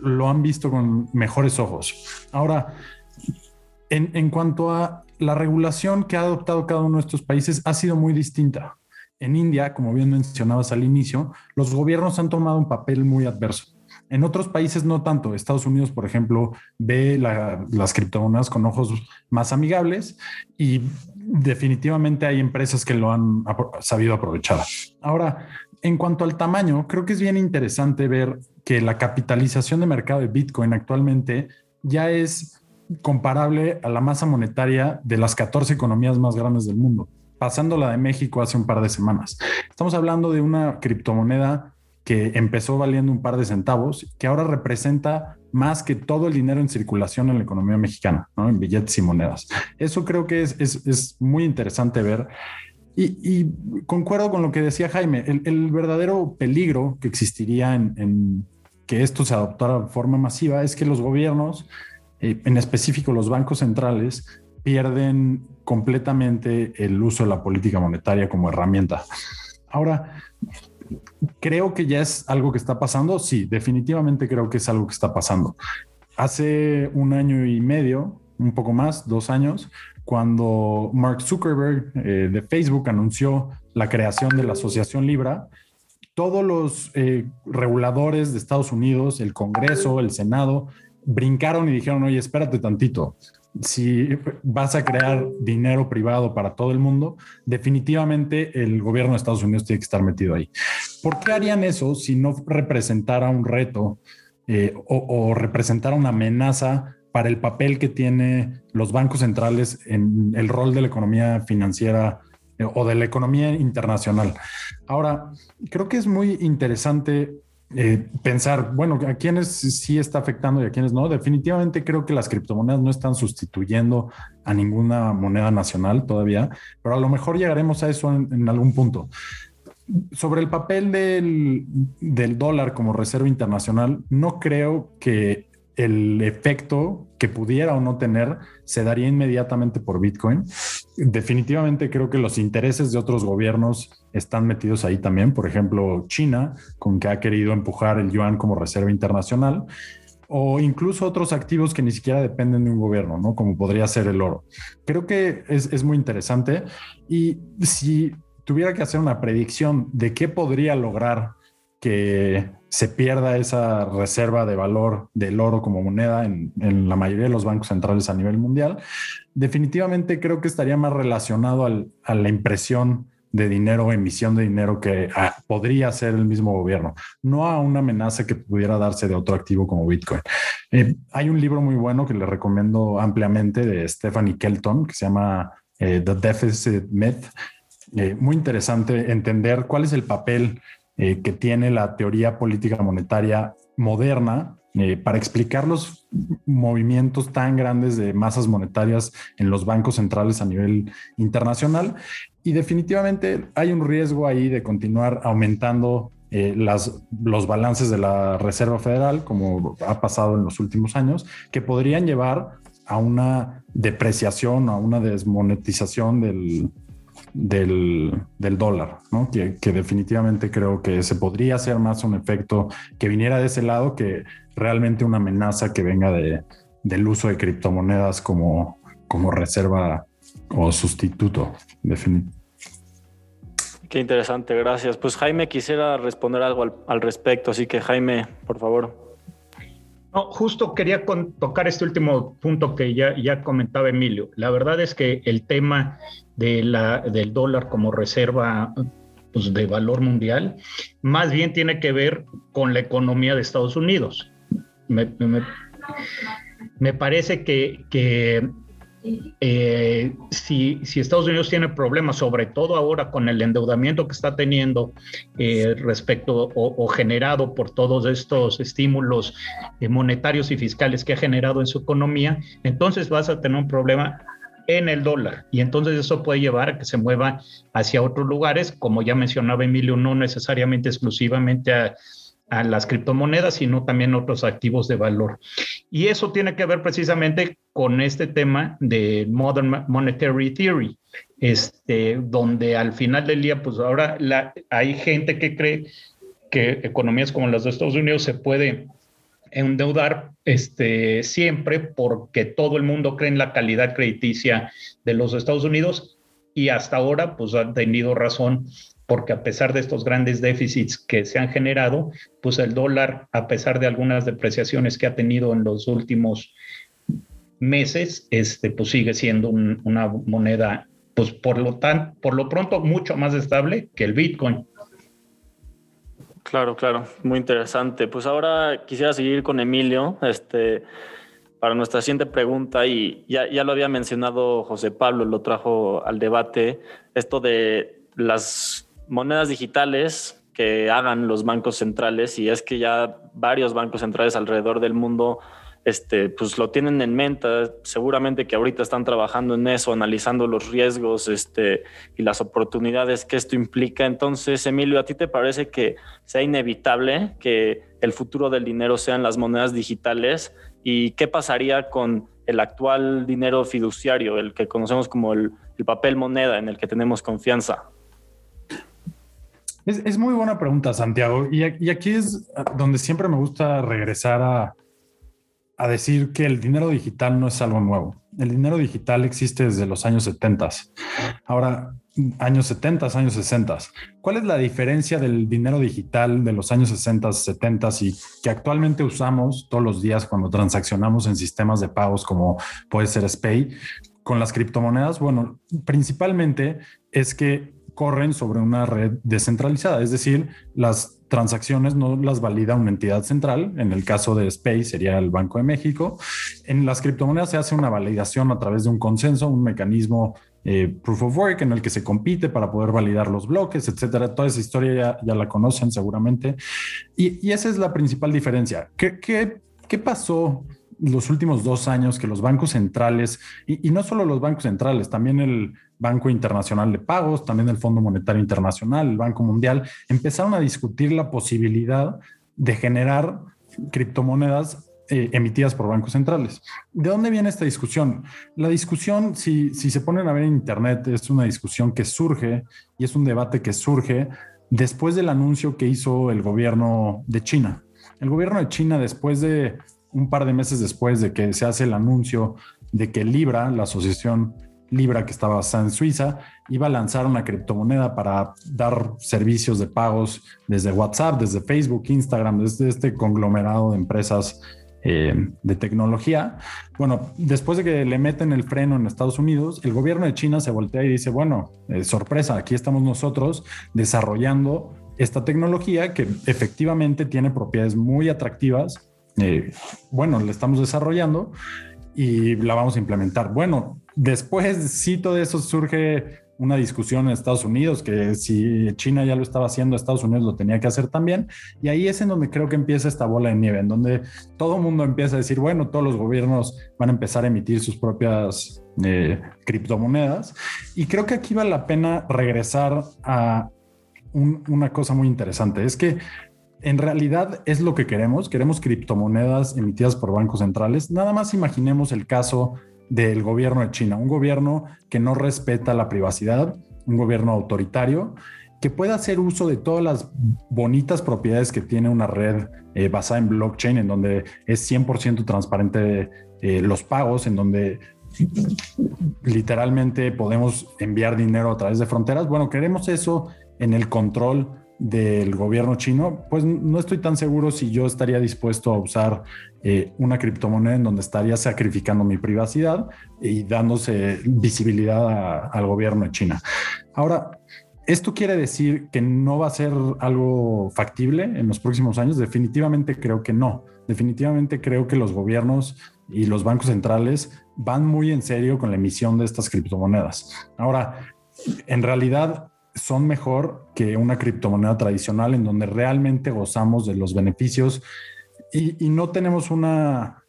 lo han visto con mejores ojos. Ahora, en, en, cuanto a la regulación que ha adoptado cada uno de estos países, ha sido muy distinta. En India, como bien mencionabas al inicio, los gobiernos han tomado un papel muy adverso. En otros países no tanto. Estados Unidos, por ejemplo, ve las criptomonedas con ojos más amigables y definitivamente hay empresas que lo han sabido aprovechar. Ahora, en cuanto al tamaño, creo que es bien interesante ver que la capitalización de mercado de Bitcoin actualmente ya es comparable a la masa monetaria de las 14 economías más grandes del mundo, pasando la de México hace un par de semanas. Estamos hablando de una criptomoneda que empezó valiendo un par de centavos, que ahora representa más que todo el dinero en circulación en la economía mexicana, en billetes y monedas. Eso creo que es, es muy interesante ver y, concuerdo con lo que decía Jaime, el, verdadero peligro que existiría en, que esto se adoptara de forma masiva es que los gobiernos, eh, en específico los bancos centrales, pierden completamente el uso de la política monetaria como herramienta. Ahora, creo que ya es algo que está pasando. Sí, definitivamente creo que es algo que está pasando. Hace un año y medio, un poco más, dos años, cuando Mark Zuckerberg eh, de Facebook anunció la creación de la Asociación Libra, todos los eh, reguladores de Estados Unidos, el Congreso, el Senado, brincaron y dijeron, oye, espérate tantito, si vas a crear dinero privado para todo el mundo, definitivamente el gobierno de Estados Unidos tiene que estar metido ahí. ¿Por qué harían eso si no representara un reto eh, o, representara una amenaza para el papel que tiene los bancos centrales en el rol de la economía financiera eh, o de la economía internacional? Ahora, creo que es muy interesante eh, pensar, bueno, a quiénes sí está afectando y a quiénes no. Definitivamente creo que las criptomonedas no están sustituyendo a ninguna moneda nacional todavía, pero a lo mejor llegaremos a eso en, algún punto. Sobre el papel del, del dólar como reserva internacional, no creo que el efecto que pudiera o no tener se daría inmediatamente por Bitcoin. Definitivamente creo que los intereses de otros gobiernos están metidos ahí también. Por ejemplo, China, con que ha querido empujar el yuan como reserva internacional, o incluso otros activos que ni siquiera dependen de un gobierno, ¿no? Como podría ser el oro. Creo que es, es muy interesante. Y si tuviera que hacer una predicción de qué podría lograr que se pierda esa reserva de valor del oro como moneda en, la mayoría de los bancos centrales a nivel mundial, definitivamente creo que estaría más relacionado a la impresión de dinero o emisión de dinero que ah, podría ser el mismo gobierno, no a una amenaza que pudiera darse de otro activo como Bitcoin. Eh, hay un libro muy bueno que le recomiendo ampliamente de Stephanie Kelton que se llama eh, The Deficit Myth. Eh, muy interesante entender cuál es el papel eh, que tiene la teoría política monetaria moderna eh, para explicar los movimientos tan grandes de masas monetarias en los bancos centrales a nivel internacional. Y definitivamente hay un riesgo ahí de continuar aumentando eh, los balances de la Reserva Federal, como ha pasado en los últimos años, que podrían llevar a una depreciación, a una desmonetización del, del, dólar, ¿no? Que, definitivamente creo que se podría hacer más un efecto que viniera de ese lado que realmente una amenaza que venga de, del uso de criptomonedas como, como reserva o sustituto. Qué interesante, gracias. Pues Jaime quisiera responder algo al, al respecto, así que Jaime, por favor. No, justo quería tocar este último punto que ya, ya comentaba Emilio. La verdad es que el tema de la, del dólar como reserva pues, de valor mundial más bien tiene que ver con la economía de Estados Unidos. Me, me, parece que, que eh, si, Estados Unidos tiene problemas, sobre todo ahora con el endeudamiento que está teniendo eh, respecto o, generado por todos estos estímulos eh, monetarios y fiscales que ha generado en su economía, entonces vas a tener un problema en el dólar. Y entonces eso puede llevar a que se mueva hacia otros lugares, como ya mencionaba Emilio, no necesariamente exclusivamente a a las criptomonedas, sino también otros activos de valor. Y eso tiene que ver precisamente con este tema de Modern Monetary Theory, este, donde al final del día, pues ahora hay gente que cree que economías como las de Estados Unidos se puede endeudar este, siempre porque todo el mundo cree en la calidad crediticia de los Estados Unidos y hasta ahora pues han tenido razón porque a pesar de estos grandes déficits que se han generado, pues el dólar, a pesar de algunas depreciaciones que ha tenido en los últimos meses, este, pues sigue siendo una moneda, pues por lo, tan, por lo pronto, mucho más estable que el Bitcoin. Claro, claro, muy interesante. Pues ahora quisiera seguir con Emilio, este, para nuestra siguiente pregunta, y ya, ya lo había mencionado José Pablo, lo trajo al debate, esto de las monedas digitales que hagan los bancos centrales y es que ya varios bancos centrales alrededor del mundo este, pues lo tienen en mente, seguramente que ahorita están trabajando en eso, analizando los riesgos este, y las oportunidades que esto implica. Entonces, Emilio, ¿a ti te parece que sea inevitable que el futuro del dinero sean las monedas digitales? ¿Y qué pasaría con el actual dinero fiduciario, el que conocemos como el papel moneda en el que tenemos confianza? Es, muy buena pregunta, Santiago. Y, aquí es donde siempre me gusta regresar a, decir que el dinero digital no es algo nuevo. el dinero digital existe desde los años 70. Ahora, años 70, años 60. ¿Cuál es la diferencia del dinero digital de los años 60, 70 y que actualmente usamos todos los días cuando transaccionamos en sistemas de pagos como puede ser SPAY con las criptomonedas? Bueno, principalmente es que corren sobre una red descentralizada, es decir, las transacciones no las valida una entidad central, en el caso de Space sería el Banco de México. En las criptomonedas se hace una validación a través de un consenso, un mecanismo eh, proof of work en el que se compite para poder validar los bloques, etcétera. Toda esa historia ya, la conocen seguramente. Y, esa es la principal diferencia. ¿Qué, qué, qué pasó los últimos dos años que los bancos centrales, y, no solo los bancos centrales, también el Banco Internacional de Pagos, también el Fondo Monetario Internacional, el Banco Mundial, empezaron a discutir la posibilidad de generar criptomonedas eh, emitidas por bancos centrales. ¿De dónde viene esta discusión? La discusión, si, si se ponen a ver en Internet, es una discusión que surge y es un debate que surge después del anuncio que hizo el gobierno de China. El gobierno de China, después de un par de meses después de que se hace el anuncio de que Libra, la asociación Libra que estaba basada en Suiza, iba a lanzar una criptomoneda para dar servicios de pagos desde WhatsApp, desde Facebook, Instagram, desde este conglomerado de empresas eh, de tecnología. Bueno, después de que le meten el freno en Estados Unidos, el gobierno de China se voltea y dice, bueno, eh, sorpresa, aquí estamos nosotros desarrollando esta tecnología que efectivamente tiene propiedades muy atractivas eh, bueno, la estamos desarrollando y la vamos a implementar. Bueno, después sí todo eso surge una discusión en Estados Unidos, que si China ya lo estaba haciendo, Estados Unidos lo tenía que hacer también. Y ahí es en donde creo que empieza esta bola de nieve, en donde todo el mundo empieza a decir, bueno, todos los gobiernos van a empezar a emitir sus propias eh, criptomonedas. Y creo que aquí vale la pena regresar a una cosa muy interesante. Es que en realidad es lo que queremos. Queremos criptomonedas emitidas por bancos centrales. Nada más imaginemos el caso del gobierno de China, un gobierno que no respeta la privacidad, un gobierno autoritario que pueda hacer uso de todas las bonitas propiedades que tiene una red eh, basada en blockchain, en donde es 100% transparente eh, los pagos, en donde literalmente podemos enviar dinero a través de fronteras. Bueno, queremos eso en el control del gobierno chino, pues no estoy tan seguro si yo estaría dispuesto a usar eh, una criptomoneda en donde estaría sacrificando mi privacidad y dándose visibilidad al gobierno de China. Ahora, ¿esto quiere decir que no va a ser algo factible en los próximos años? Definitivamente creo que no. Definitivamente creo que los gobiernos y los bancos centrales van muy en serio con la emisión de estas criptomonedas. Ahora, en realidad, son mejor que una criptomoneda tradicional en donde realmente gozamos de los beneficios y, no tenemos una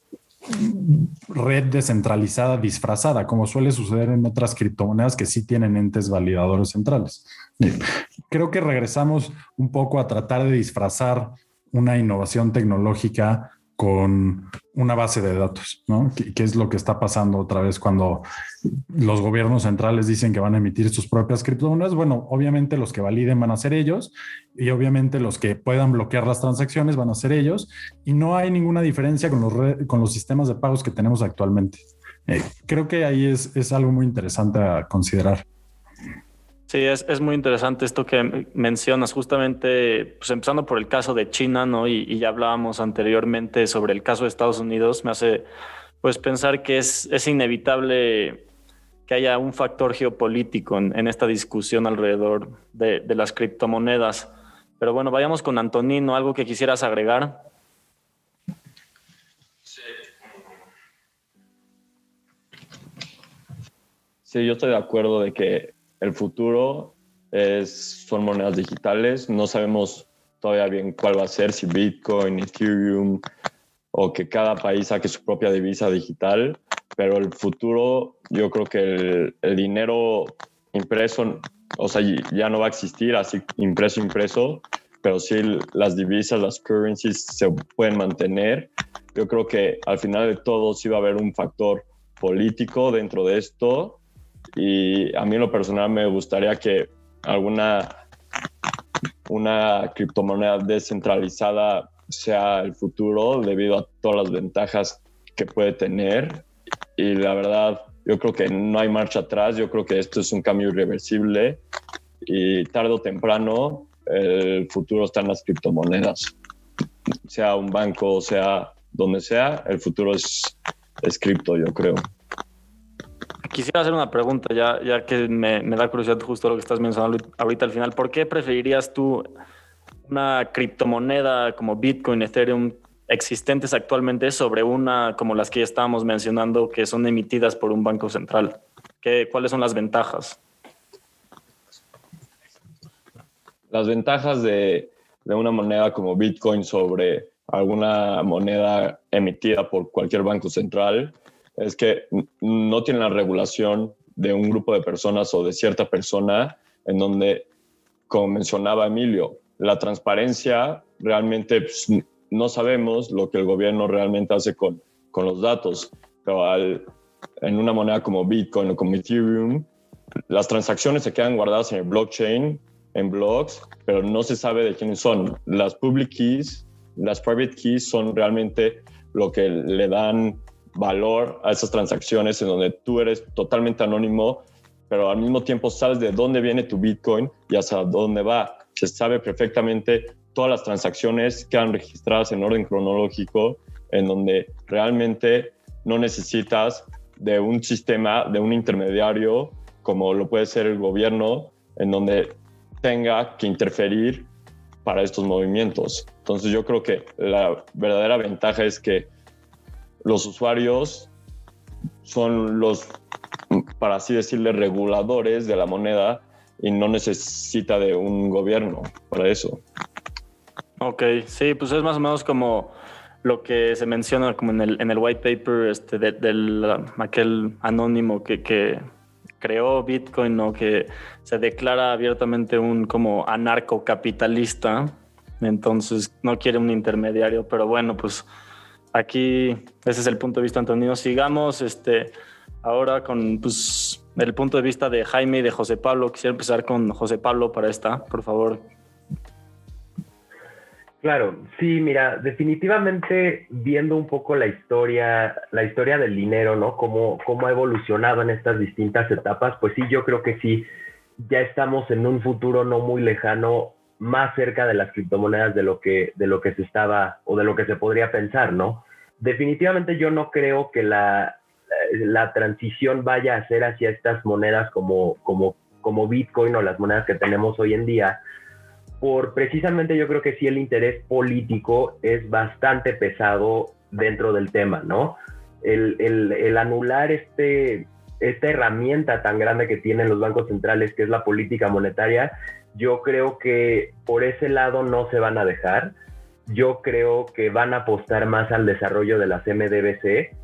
red descentralizada disfrazada, como suele suceder en otras criptomonedas que sí tienen entes validadores centrales. Creo que regresamos un poco a tratar de disfrazar una innovación tecnológica con una base de datos, ¿no? ¿Qué, es lo que está pasando otra vez cuando los gobiernos centrales dicen que van a emitir sus propias criptomonedas? Bueno, obviamente los que validen van a ser ellos y obviamente los que puedan bloquear las transacciones van a ser ellos y no hay ninguna diferencia con los, con los sistemas de pagos que tenemos actualmente. Eh, creo que ahí es, es algo muy interesante a considerar. Sí, es, muy interesante esto que mencionas, justamente, pues empezando por el caso de China, ¿no? Y, ya hablábamos anteriormente sobre el caso de Estados Unidos, me hace pues pensar que es, es inevitable que haya un factor geopolítico en, esta discusión alrededor de, de, las criptomonedas. Pero bueno, vayamos con Antonino, algo que quisieras agregar. Sí. Sí, yo estoy de acuerdo de que el futuro es, son monedas digitales. No sabemos todavía bien cuál va a ser, si Bitcoin, Ethereum o que cada país saque su propia divisa digital. Pero el futuro, yo creo que el, dinero impreso, o sea, ya no va a existir así impreso, impreso, pero sí las divisas, las currencies se pueden mantener. Yo creo que al final de todo sí va a haber un factor político dentro de esto y a mí en lo personal me gustaría que alguna una criptomoneda descentralizada sea el futuro debido a todas las ventajas que puede tener y la verdad, yo creo que no hay marcha atrás, yo creo que esto es un cambio irreversible y tarde o temprano el futuro está en las criptomonedas. Sea un banco, sea donde sea, el futuro es, es cripto, yo creo. Quisiera hacer una pregunta, ya, ya que me, da curiosidad justo lo que estás mencionando ahorita al final. ¿Por qué preferirías tú una criptomoneda como Bitcoin, Ethereum, existentes actualmente sobre una como las que ya estábamos mencionando, que son emitidas por un banco central? ¿Qué, ¿Cuáles son las ventajas? Las ventajas de, de una moneda como Bitcoin sobre alguna moneda emitida por cualquier banco central es que no tiene la regulación de un grupo de personas o de cierta persona en donde, como mencionaba Emilio, la transparencia realmente pues, no sabemos lo que el gobierno realmente hace con, con los datos, pero en una moneda como Bitcoin o como Ethereum, las transacciones se quedan guardadas en el blockchain, en blocks, pero no se sabe de quiénes son. Las public keys, las private keys son realmente lo que le dan valor a esas transacciones en donde tú eres totalmente anónimo, pero al mismo tiempo sabes de dónde viene tu Bitcoin y hacia dónde va. Se sabe perfectamente todas las transacciones quedan registradas en orden cronológico, en donde realmente no necesitas de un sistema, de un intermediario, como lo puede ser el gobierno, en donde tenga que interferir para estos movimientos. Entonces yo creo que la verdadera ventaja es que los usuarios son los, para así decirle, reguladores de la moneda y no necesita de un gobierno para eso. Ok, sí, pues es más o menos como lo que se menciona como en el, en el white paper este, de, del aquel anónimo que, que creó Bitcoin o que se declara abiertamente un como anarcocapitalista, entonces no quiere un intermediario, pero bueno, pues aquí ese es el punto de vista Antonio. Sigamos este, ahora con pues, el punto de vista de Jaime y de José Pablo. Quisiera empezar con José Pablo para esta, por favor. Claro, sí, mira, definitivamente viendo un poco la historia, la historia del dinero, ¿no? Cómo, cómo ha evolucionado en estas distintas etapas, pues sí, yo creo que sí, ya estamos en un futuro no muy lejano, más cerca de las criptomonedas de lo que, de lo que se estaba o de lo que se podría pensar, ¿no? Definitivamente yo no creo que la, la transición vaya a ser hacia estas monedas como, como, como Bitcoin o las monedas que tenemos hoy en día, por precisamente yo creo que sí el interés político es bastante pesado dentro del tema, ¿no? El, el, anular este, esta herramienta tan grande que tienen los bancos centrales, que es la política monetaria, yo creo que por ese lado no se van a dejar. Yo creo que van a apostar más al desarrollo de las MDBC.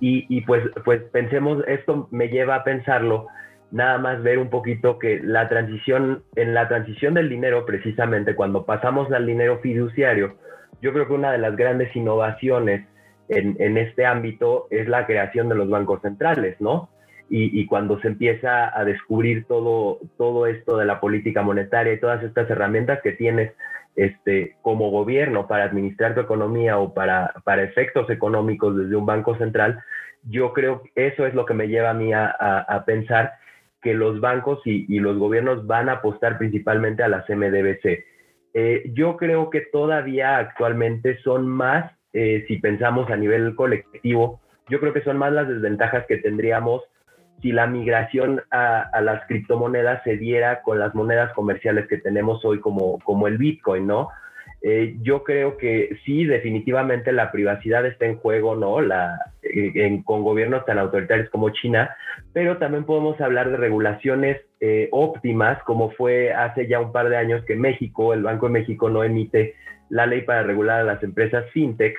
Y, pues, pues pensemos, esto me lleva a pensarlo nada más ver un poquito que la transición, en la transición del dinero, precisamente cuando pasamos al dinero fiduciario, yo creo que una de las grandes innovaciones en, en este ámbito es la creación de los bancos centrales, ¿no? Y, cuando se empieza a descubrir todo, todo esto de la política monetaria y todas estas herramientas que tienes este, como gobierno para administrar tu economía o para, para efectos económicos desde un banco central, yo creo que eso es lo que me lleva a mí a, a, a pensar que los bancos y, los gobiernos van a apostar principalmente a las MDBC. Eh, yo creo que todavía actualmente son más, eh, si pensamos a nivel colectivo, yo creo que son más las desventajas que tendríamos si la migración a, las criptomonedas se diera con las monedas comerciales que tenemos hoy como, como el Bitcoin, ¿no? Eh, yo creo que sí, definitivamente la privacidad está en juego, ¿no? La, eh, con gobiernos tan autoritarios como China, pero también podemos hablar de regulaciones eh, óptimas, como fue hace ya un par de años que México, el Banco de México, no emite la ley para regular a las empresas fintech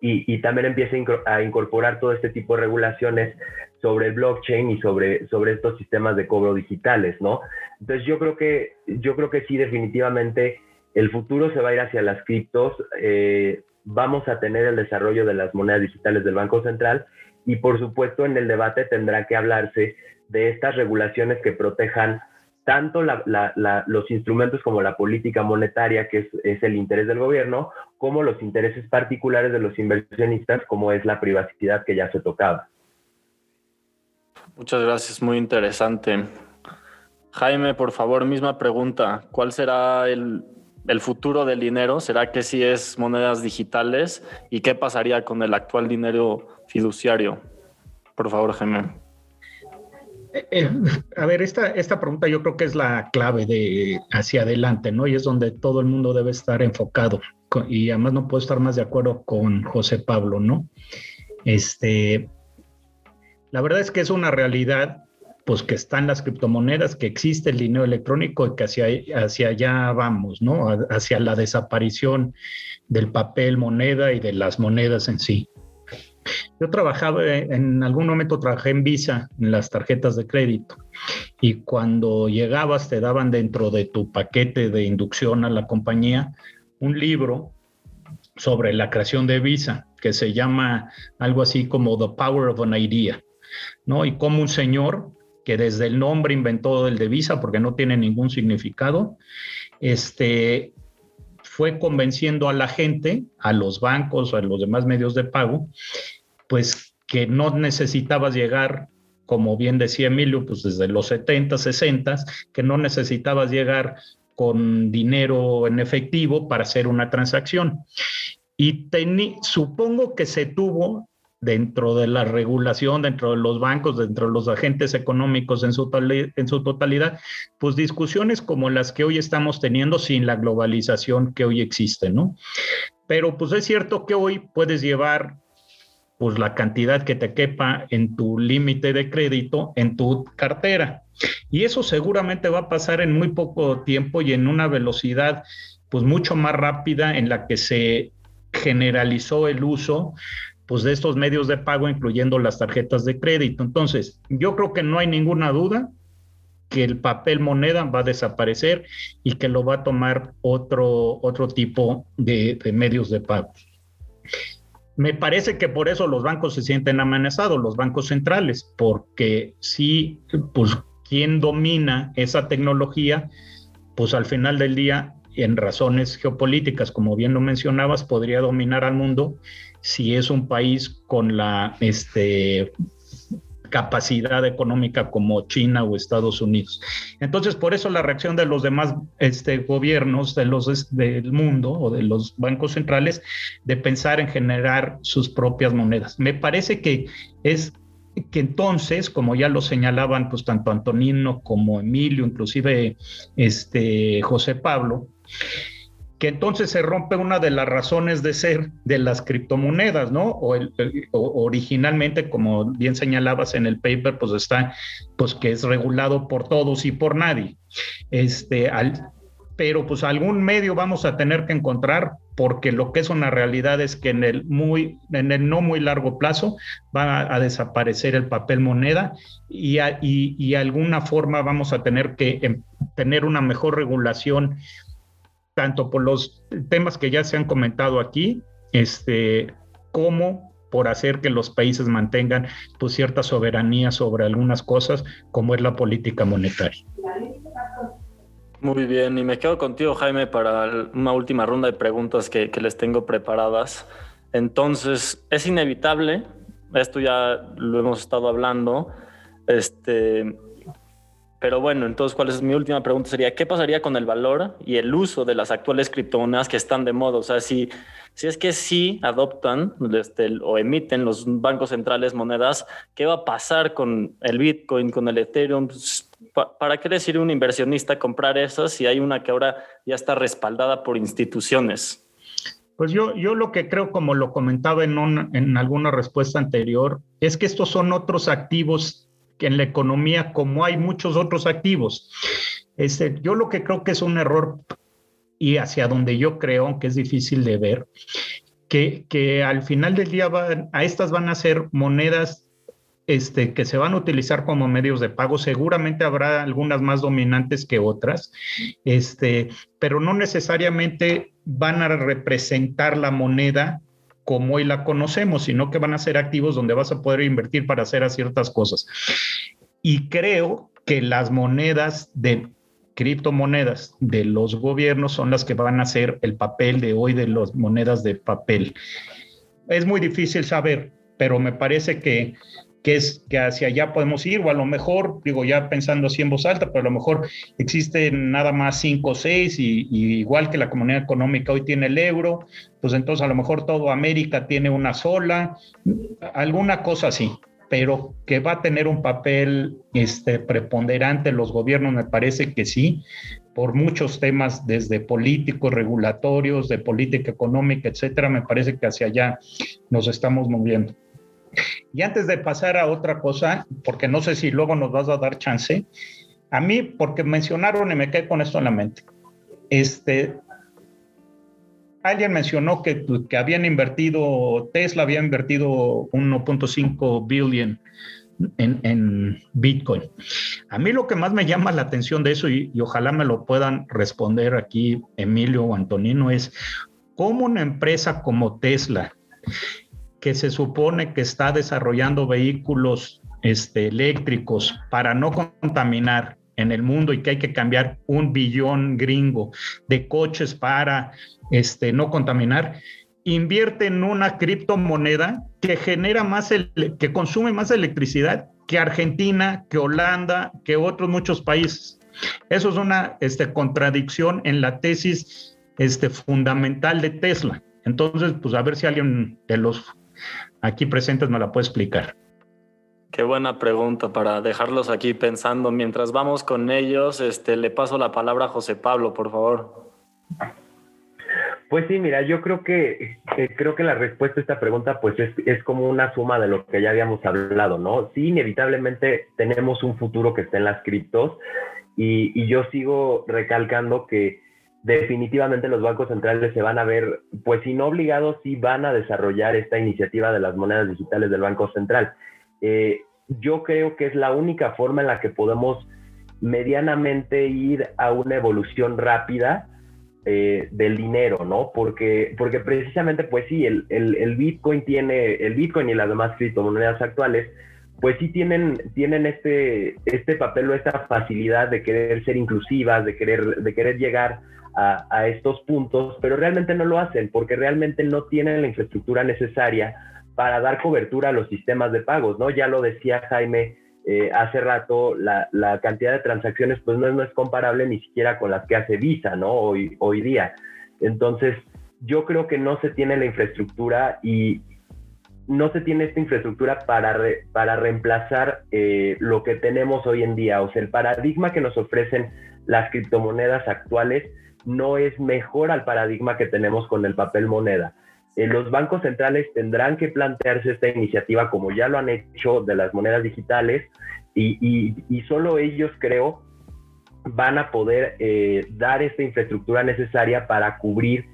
y, y también empieza a incorporar todo este tipo de regulaciones sobre el blockchain y sobre, sobre estos sistemas de cobro digitales, ¿no? Entonces yo creo que, yo creo que sí, definitivamente el futuro se va a ir hacia las criptos, eh, vamos a tener el desarrollo de las monedas digitales del Banco Central y por supuesto en el debate tendrá que hablarse de estas regulaciones que protejan tanto los instrumentos como la política monetaria, que es, el interés del gobierno, como los intereses particulares de los inversionistas, como es la privacidad que ya se tocaba. Muchas gracias, muy interesante. Jaime, por favor, misma pregunta. ¿Cuál será el, el futuro del dinero? ¿Será que sí es monedas digitales? ¿Y qué pasaría con el actual dinero fiduciario? Por favor, Jaime. Eh, eh, a ver, esta, esta pregunta yo creo que es la clave de hacia adelante, ¿no? Y es donde todo el mundo debe estar enfocado. Y además no puedo estar más de acuerdo con José Pablo, ¿no? Este, la verdad es que es una realidad, pues que están las criptomonedas, que existe el dinero electrónico y que hacia, hacia allá vamos, ¿no? Hacia la desaparición del papel moneda y de las monedas en sí. Yo trabajaba, en algún momento trabajé en Visa, en las tarjetas de crédito, y cuando llegabas te daban dentro de tu paquete de inducción a la compañía un libro sobre la creación de Visa, que se llama algo así como The Power of an Idea, ¿no? Y como un señor que desde el nombre inventó el de Visa, porque no tiene ningún significado, este, fue convenciendo a la gente, a los bancos, a los demás medios de pago, pues que no necesitabas llegar, como bien decía Emilio, pues desde los 70, 60, que no necesitabas llegar con dinero en efectivo para hacer una transacción. Y supongo que se tuvo dentro de la regulación, dentro de los bancos, dentro de los agentes económicos en su, en su totalidad, pues discusiones como las que hoy estamos teniendo sin la globalización que hoy existe, ¿no? Pero pues es cierto que hoy puedes llevar pues la cantidad que te quepa en tu límite de crédito en tu cartera. Y eso seguramente va a pasar en muy poco tiempo y en una velocidad pues mucho más rápida en la que se generalizó el uso pues de estos medios de pago incluyendo las tarjetas de crédito. Entonces, yo creo que no hay ninguna duda que el papel moneda va a desaparecer y que lo va a tomar otro, otro tipo de, de medios de pago. Me parece que por eso los bancos se sienten amenazados, los bancos centrales, porque si, pues, quien domina esa tecnología, pues al final del día, en razones geopolíticas, como bien lo mencionabas, podría dominar al mundo si es un país con la este, capacidad económica como China o Estados Unidos. Entonces, por eso la reacción de los demás este, gobiernos de los, del mundo o de los bancos centrales de pensar en generar sus propias monedas. Me parece que es que entonces, como ya lo señalaban pues tanto Antonino como Emilio, inclusive este José Pablo, que entonces se rompe una de las razones de ser de las criptomonedas, ¿no? O, originalmente, como bien señalabas en el paper, pues está, pues que es regulado por todos y por nadie. Este, al, pero pues algún medio vamos a tener que encontrar porque lo que es una realidad es que en el muy en el no muy largo plazo va a, desaparecer el papel moneda y, y, y alguna forma vamos a tener que em, tener una mejor regulación tanto por los temas que ya se han comentado aquí, este, como por hacer que los países mantengan pues, cierta soberanía sobre algunas cosas, como es la política monetaria. Muy bien, y me quedo contigo, Jaime, para una última ronda de preguntas que, que les tengo preparadas. Entonces, es inevitable, esto ya lo hemos estado hablando, este, pero bueno, entonces, ¿cuál es mi última pregunta? Sería, ¿qué pasaría con el valor y el uso de las actuales criptomonedas que están de moda? O sea, si, si es que sí adoptan este, o emiten los bancos centrales monedas, ¿qué va a pasar con el Bitcoin, con el Ethereum? Pues, ¿Para qué decir un inversionista comprar esas si hay una que ahora ya está respaldada por instituciones? Pues yo, yo lo que creo, como lo comentaba en, en alguna respuesta anterior, es que estos son otros activos en la economía como hay muchos otros activos. Este, yo lo que creo que es un error y hacia donde yo creo, que es difícil de ver, que, que al final del día a estas van a ser monedas este, que se van a utilizar como medios de pago. Seguramente habrá algunas más dominantes que otras, este, pero no necesariamente van a representar la moneda como hoy la conocemos, sino que van a ser activos donde vas a poder invertir para hacer ciertas cosas. Y creo que las monedas de criptomonedas de los gobiernos son las que van a ser el papel de hoy de las monedas de papel. Es muy difícil saber, pero me parece que, que, es, que hacia allá podemos ir, o a lo mejor, digo ya pensando así en voz alta, pero a lo mejor existen nada más cinco o seis, y, y igual que la comunidad económica hoy tiene el euro, pues entonces a lo mejor todo América tiene una sola, alguna cosa así pero que va a tener un papel este, preponderante los gobiernos, me parece que sí, por muchos temas desde políticos, regulatorios, de política económica, etcétera, me parece que hacia allá nos estamos moviendo. Y antes de pasar a otra cosa, porque no sé si luego nos vas a dar chance, a mí, porque mencionaron y me quedé con esto en la mente, este, alguien mencionó que, que, habían invertido, Tesla había invertido 1.5 billion en, en, Bitcoin. A mí lo que más me llama la atención de eso, y, y, ojalá me lo puedan responder aquí Emilio o Antonino, es cómo una empresa como Tesla, que se supone que está desarrollando vehículos este, eléctricos para no contaminar en el mundo y que hay que cambiar un billón gringo de coches para este, no contaminar, invierte en una criptomoneda que genera más, el, que consume más electricidad que Argentina, que Holanda, que otros muchos países. Eso es una este, contradicción en la tesis fundamental de Tesla. Entonces, pues a ver si alguien de los aquí presentes me la puede explicar. Qué buena pregunta para dejarlos aquí pensando. Mientras vamos con ellos, este, le paso la palabra a José Pablo, por favor. Pues sí, mira, yo creo que eh, creo que la respuesta a esta pregunta pues es, es, como una suma de lo que ya habíamos hablado, ¿no? Sí, inevitablemente tenemos un futuro que está en las criptos y, y yo sigo recalcando que definitivamente los bancos centrales se van a ver, pues si no obligados, sí van a desarrollar esta iniciativa de las monedas digitales del Banco Central. Eh, yo creo que es la única forma en la que podemos medianamente ir a una evolución rápida eh, del dinero, ¿no? Porque, porque precisamente, pues sí, el, el, el, Bitcoin tiene, el Bitcoin y las demás criptomonedas actuales, pues sí tienen, tienen este, este papel o esta facilidad de querer ser inclusivas, de querer, de querer llegar a, a estos puntos, pero realmente no lo hacen porque realmente no tienen la infraestructura necesaria para dar cobertura a los sistemas de pagos, ¿no? Ya lo decía Jaime, eh, hace rato, la, la, cantidad de transacciones pues no, no, es comparable ni siquiera con las que hace Visa, ¿no? Hoy, hoy día. Entonces, yo creo que no se tiene la infraestructura y no se tiene esta infraestructura para, para reemplazar eh, lo que tenemos hoy en día. O sea, el paradigma que nos ofrecen las criptomonedas actuales no es mejor al paradigma que tenemos con el papel moneda. Eh, los bancos centrales tendrán que plantearse esta iniciativa como ya lo han hecho de las monedas digitales y, y, y solo ellos creo van a poder eh, dar esta infraestructura necesaria para cubrir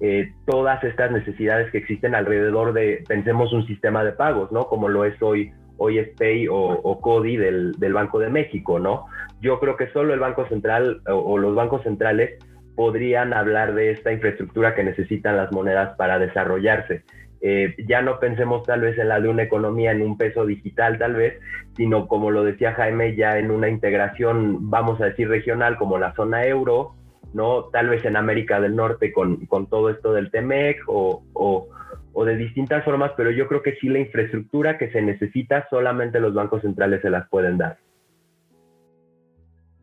eh, todas estas necesidades que existen alrededor de, pensemos, un sistema de pagos, ¿no? Como lo es hoy, hoy es Pay o, o CODI del, Banco de México, ¿no? Yo creo que solo el Banco Central o los bancos centrales podrían hablar de esta infraestructura que necesitan las monedas para desarrollarse. Eh, ya no pensemos tal vez en la de una economía en un peso digital tal vez, sino como lo decía Jaime, ya en una integración, vamos a decir, regional como la zona euro, ¿no? Tal vez en América del Norte con, con todo esto del TEMEC o, o, o, de distintas formas, pero yo creo que sí la infraestructura que se necesita solamente los bancos centrales se las pueden dar.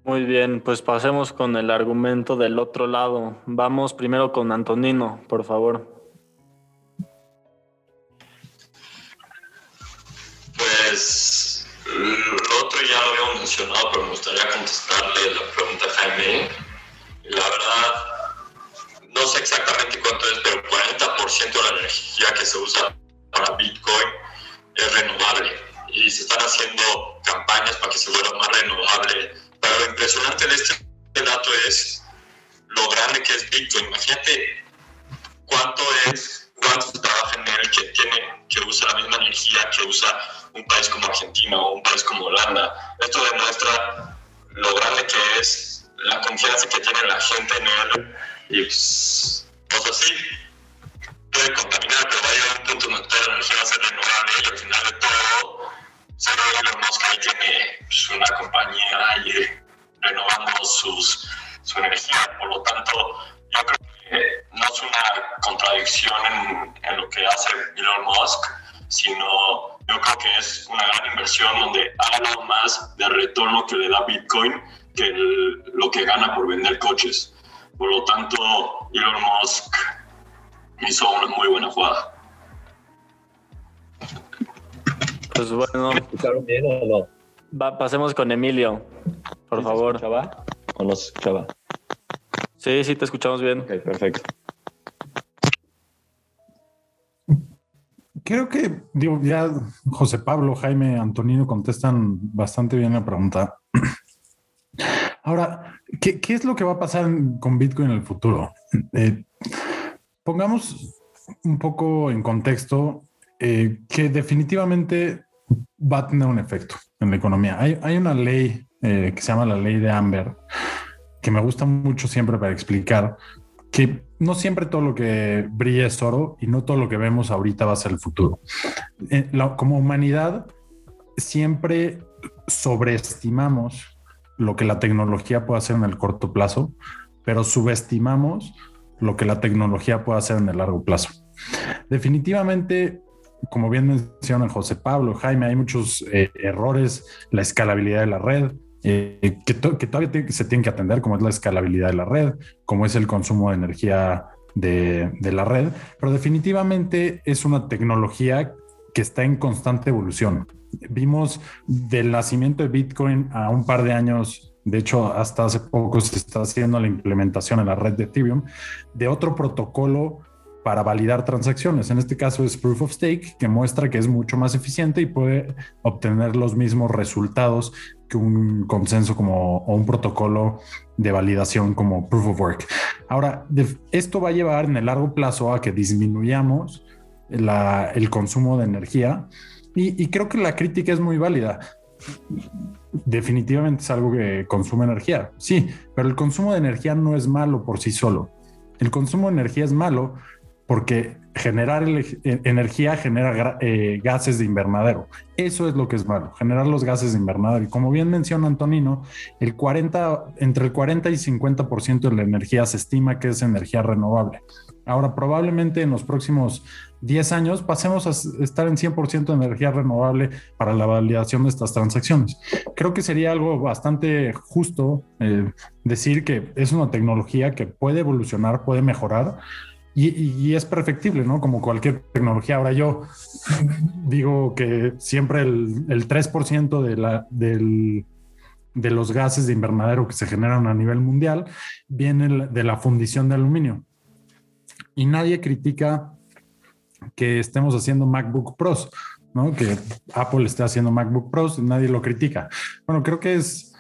Muy bien, pues pasemos con el argumento del otro lado. Vamos primero con Antonino, por favor. Pues lo otro ya lo habíamos mencionado, pero me gustaría contestarle la pregunta a Jaime. La verdad, no sé exactamente cuánto es, pero 40% de la energía que se usa para Bitcoin es renovable. Y se están haciendo campañas para que se vuelva más renovable lo impresionante de este dato es lo grande que es Bitcoin. Imagínate cuánto es, cuánto trabaja en él, que, tiene, que usa la misma energía que usa un país como Argentina o un país como Holanda. Esto demuestra lo grande que es, la confianza que tiene la gente en él. Y pues, pues así, puede contaminar, pero va a llegar un punto donde toda la energía va a ser renovable y al final de todo, Elon Musk ahí tiene pues, una compañía de, renovando sus, su energía. Por lo tanto, yo creo que no es una contradicción en, en lo que hace Elon Musk, sino yo creo que es una gran inversión donde ha ganado más de retorno que le da Bitcoin que el, lo que gana por vender coches. Por lo tanto, Elon Musk hizo una muy buena jugada. Pues bueno, ¿Escucharon bien o no? va- pasemos con Emilio, por ¿Sí se favor. escuchaba ¿O no se escuchaba? Sí, sí, te escuchamos bien. Ok, perfecto. Creo que, digo, ya José Pablo, Jaime, Antonino contestan bastante bien la pregunta. [clears throat] Ahora, ¿qué, qué es lo que va a pasar con Bitcoin en el futuro? Eh, pongamos un poco en contexto eh, que definitivamente va a tener un efecto en la economía. Hay, hay una ley eh, que se llama la ley de Amber, que me gusta mucho siempre para explicar que no siempre todo lo que brilla es oro y no todo lo que vemos ahorita va a ser el futuro. Eh, la- como humanidad, siempre sobreestimamos lo que la tecnología puede hacer en el corto plazo, pero subestimamos lo que la tecnología puede hacer en el largo plazo. Definitivamente, como bien mencionan José Pablo, Jaime, hay muchos eh, errores, la escalabilidad de la red, eh, que, to- que todavía se tienen que atender, como es la escalabilidad de la red, como es el consumo de energía de, de la red, pero definitivamente es una tecnología que está en constante evolución. Vimos del nacimiento de Bitcoin a un par de años, de hecho hasta hace poco se está haciendo la implementación en la red de Ethereum de otro protocolo para validar transacciones. En este caso es Proof of Stake, que muestra que es mucho más eficiente y puede obtener los mismos resultados un consenso como o un protocolo de validación como Proof of Work. Ahora, esto va a llevar en el largo plazo a que disminuyamos el consumo de energía y creo que la crítica es muy válida. Definitivamente es algo que consume energía, sí, pero el consumo de energía no es malo por sí solo. El consumo de energía es malo porque generar ele- eh, energía genera eh, gases de invernadero. Eso es lo que es malo, generar los gases de invernadero. Y como bien menciona Antonino, el 40, entre el 40 y 50% de la energía se estima que es energía renovable. Ahora, probablemente en los próximos 10 años pasemos a estar en 100% de energía renovable para la validación de estas transacciones. Creo que sería algo bastante justo eh, decir que es una tecnología que puede evolucionar, puede mejorar y, y- es perfectible, ¿no? Como cualquier tecnología. Ahora yo [laughs] digo que siempre el, el 3% de, la, del, de los gases de invernadero que se generan a nivel mundial viene de la fundición de aluminio. Y nadie critica que estemos haciendo MacBook Pros, ¿no? Que Apple esté haciendo MacBook Pros, nadie lo critica. Bueno, creo que es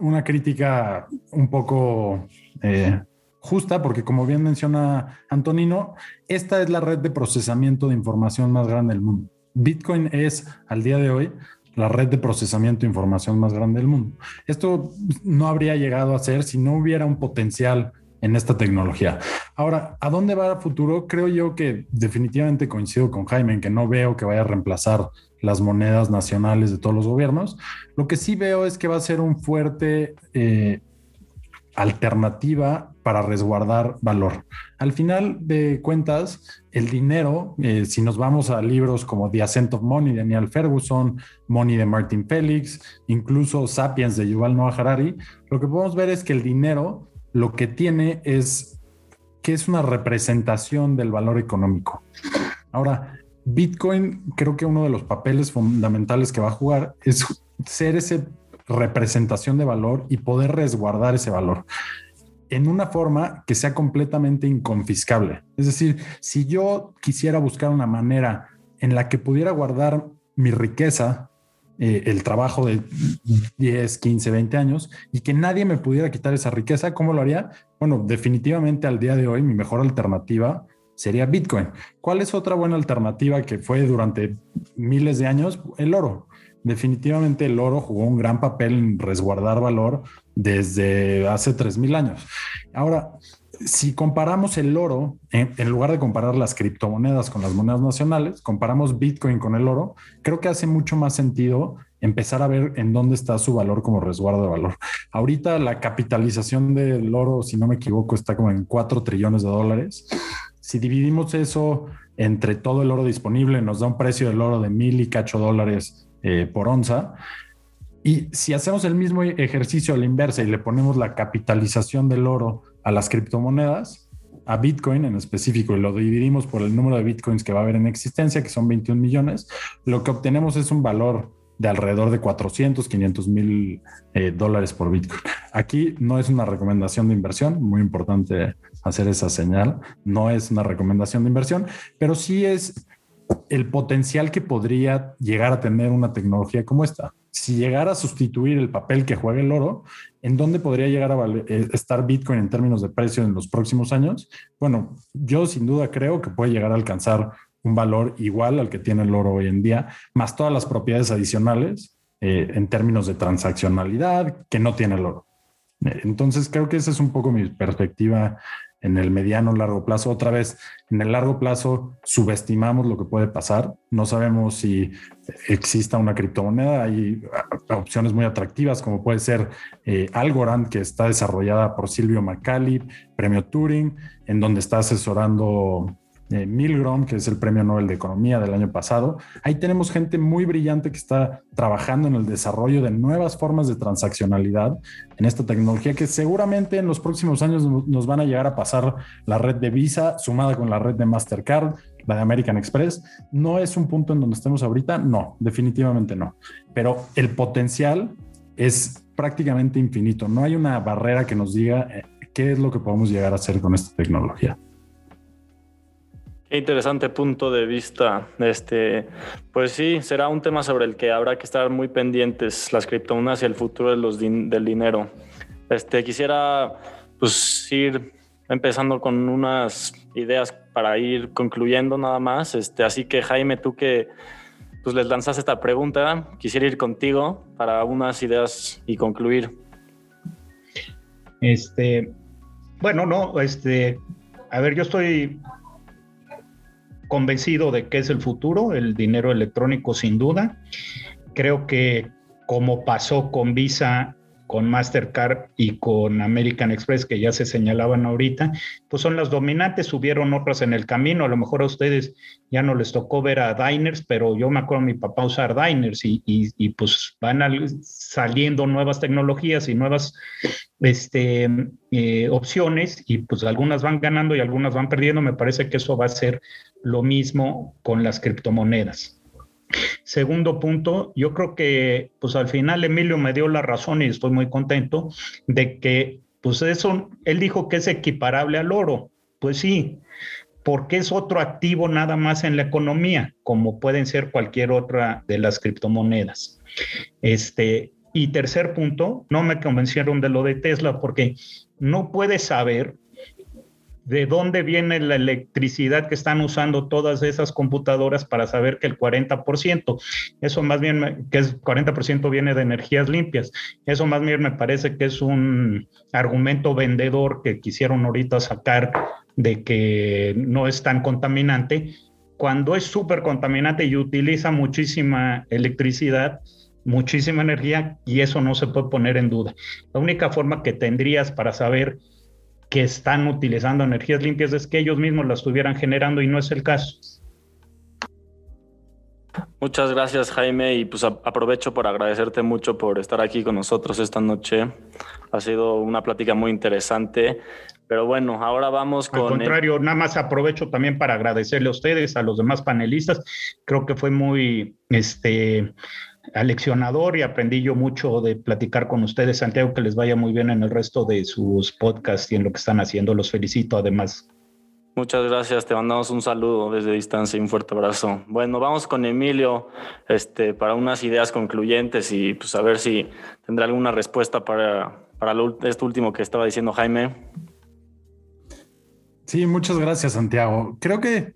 una crítica un poco eh, justa, porque como bien menciona Antonino, esta es la red de procesamiento de información más grande del mundo. Bitcoin es, al día de hoy, la red de procesamiento de información más grande del mundo. Esto no habría llegado a ser si no hubiera un potencial en esta tecnología. Ahora, ¿a dónde va el futuro? Creo yo que definitivamente coincido con Jaime en que no veo que vaya a reemplazar las monedas nacionales de todos los gobiernos. Lo que sí veo es que va a ser un fuerte eh, alternativa para resguardar valor. Al final de cuentas, el dinero, eh, si nos vamos a libros como The Ascent of Money de Neil Ferguson, Money de Martin Felix, incluso Sapiens de Yuval Noah Harari, lo que podemos ver es que el dinero lo que tiene es que es una representación del valor económico. Ahora, Bitcoin, creo que uno de los papeles fundamentales que va a jugar es ser esa representación de valor y poder resguardar ese valor en una forma que sea completamente inconfiscable. Es decir, si yo quisiera buscar una manera en la que pudiera guardar mi riqueza, eh, el trabajo de 10, 15, 20 años y que nadie me pudiera quitar esa riqueza, ¿cómo lo haría? Bueno, definitivamente al día de hoy mi mejor alternativa sería Bitcoin. ¿Cuál es otra buena alternativa que fue durante miles de años? El oro. definitivamente el oro jugó un gran papel en resguardar valor desde hace 3.000 años. Ahora, si comparamos el oro, en, lugar de comparar las criptomonedas con las monedas nacionales, comparamos Bitcoin con el oro, creo que hace mucho más sentido empezar a ver en dónde está su valor como resguardo de valor. Ahorita la capitalización del oro, si no me equivoco, está como en 4 trillones de dólares. Si dividimos eso entre todo el oro disponible, nos da un precio del oro de mil y cacho dólares eh, por onza. Y si hacemos el mismo ejercicio a la inversa y le ponemos la capitalización del oro a las criptomonedas, a Bitcoin en específico, y lo dividimos por el número de Bitcoins que va a haber en existencia, que son 21 millones, lo que obtenemos es un valor de alrededor de 400, 500 mil eh, dólares por Bitcoin. Aquí no es una recomendación de inversión, muy importante hacer esa señal, no es una recomendación de inversión, pero sí es el potencial que podría llegar a tener una tecnología como esta si llegara a sustituir el papel que juega el oro, ¿en dónde podría llegar a eh, estar Bitcoin en términos de precio en los próximos años? Bueno, yo sin duda creo que puede llegar a alcanzar un valor igual al que tiene el oro hoy en día, más todas las propiedades adicionales eh, en términos de transaccionalidad que no tiene el oro. Eh, entonces creo que esa es un poco mi perspectiva en el mediano largo plazo. Otra vez, en el largo plazo subestimamos lo que puede pasar. No sabemos si exista una criptomoneda. Hay opciones muy atractivas como puede ser eh, Algorand, que está desarrollada por Silvio Macali, premio Turing, en donde está asesorando eh, Milgrom, que es el Premio Nobel de Economía del año pasado. Ahí tenemos gente muy brillante que está trabajando en el desarrollo de nuevas formas de transaccionalidad en esta tecnología que seguramente en los próximos años nos van a llegar a pasar la red de Visa sumada con la red de Mastercard, la de American Express. No es un punto en donde estemos ahorita, no, definitivamente no. Pero el potencial es prácticamente infinito. No hay una barrera que nos diga eh, qué es lo que podemos llegar a hacer con esta tecnología. Interesante punto de vista. Este, pues sí, será un tema sobre el que habrá que estar muy pendientes, las criptomonedas y el futuro del dinero. Este, quisiera pues, ir empezando con unas ideas para ir concluyendo nada más. Este, así que Jaime, tú que pues, les lanzas esta pregunta, quisiera ir contigo para unas ideas y concluir. Este, bueno, no, este, a ver, yo estoy convencido de que es el futuro, el dinero electrónico sin duda. Creo que como pasó con Visa, con Mastercard y con American Express, que ya se señalaban ahorita, pues son las dominantes, hubieron otras en el camino, a lo mejor a ustedes ya no les tocó ver a Diners, pero yo me acuerdo a mi papá usar Diners y, y, pues van saliendo nuevas tecnologías y nuevas este, eh, opciones y pues algunas van ganando y algunas van perdiendo, me parece que eso va a ser lo mismo con las criptomonedas. Segundo punto, yo creo que pues al final Emilio me dio la razón y estoy muy contento de que pues eso, él dijo que es equiparable al oro. Pues sí, porque es otro activo nada más en la economía, como pueden ser cualquier otra de las criptomonedas. Este, y tercer punto, no me convencieron de lo de Tesla porque no puedes saber de dónde viene la electricidad que están usando todas esas computadoras para saber que el 40%, eso más bien, que es 40% viene de energías limpias. Eso más bien me parece que es un argumento vendedor que quisieron ahorita sacar de que no es tan contaminante, cuando es súper contaminante y utiliza muchísima electricidad, muchísima energía y eso no se puede poner en duda. La única forma que tendrías para saber que están utilizando energías limpias es que ellos mismos las estuvieran generando y no es el caso. Muchas gracias Jaime y pues aprovecho por agradecerte mucho por estar aquí con nosotros esta noche. Ha sido una plática muy interesante, pero bueno, ahora vamos con... Al contrario, nada más aprovecho también para agradecerle a ustedes, a los demás panelistas. Creo que fue muy, este, aleccionador y aprendí yo mucho de platicar con ustedes. Santiago, que les vaya muy bien en el resto de sus podcasts y en lo que están haciendo. Los felicito además. Muchas gracias, te mandamos un saludo desde distancia y un fuerte abrazo. Bueno, vamos con Emilio este, para unas ideas concluyentes y pues a ver si tendrá alguna respuesta para, para esto último que estaba diciendo Jaime. Sí, muchas gracias, Santiago. Creo que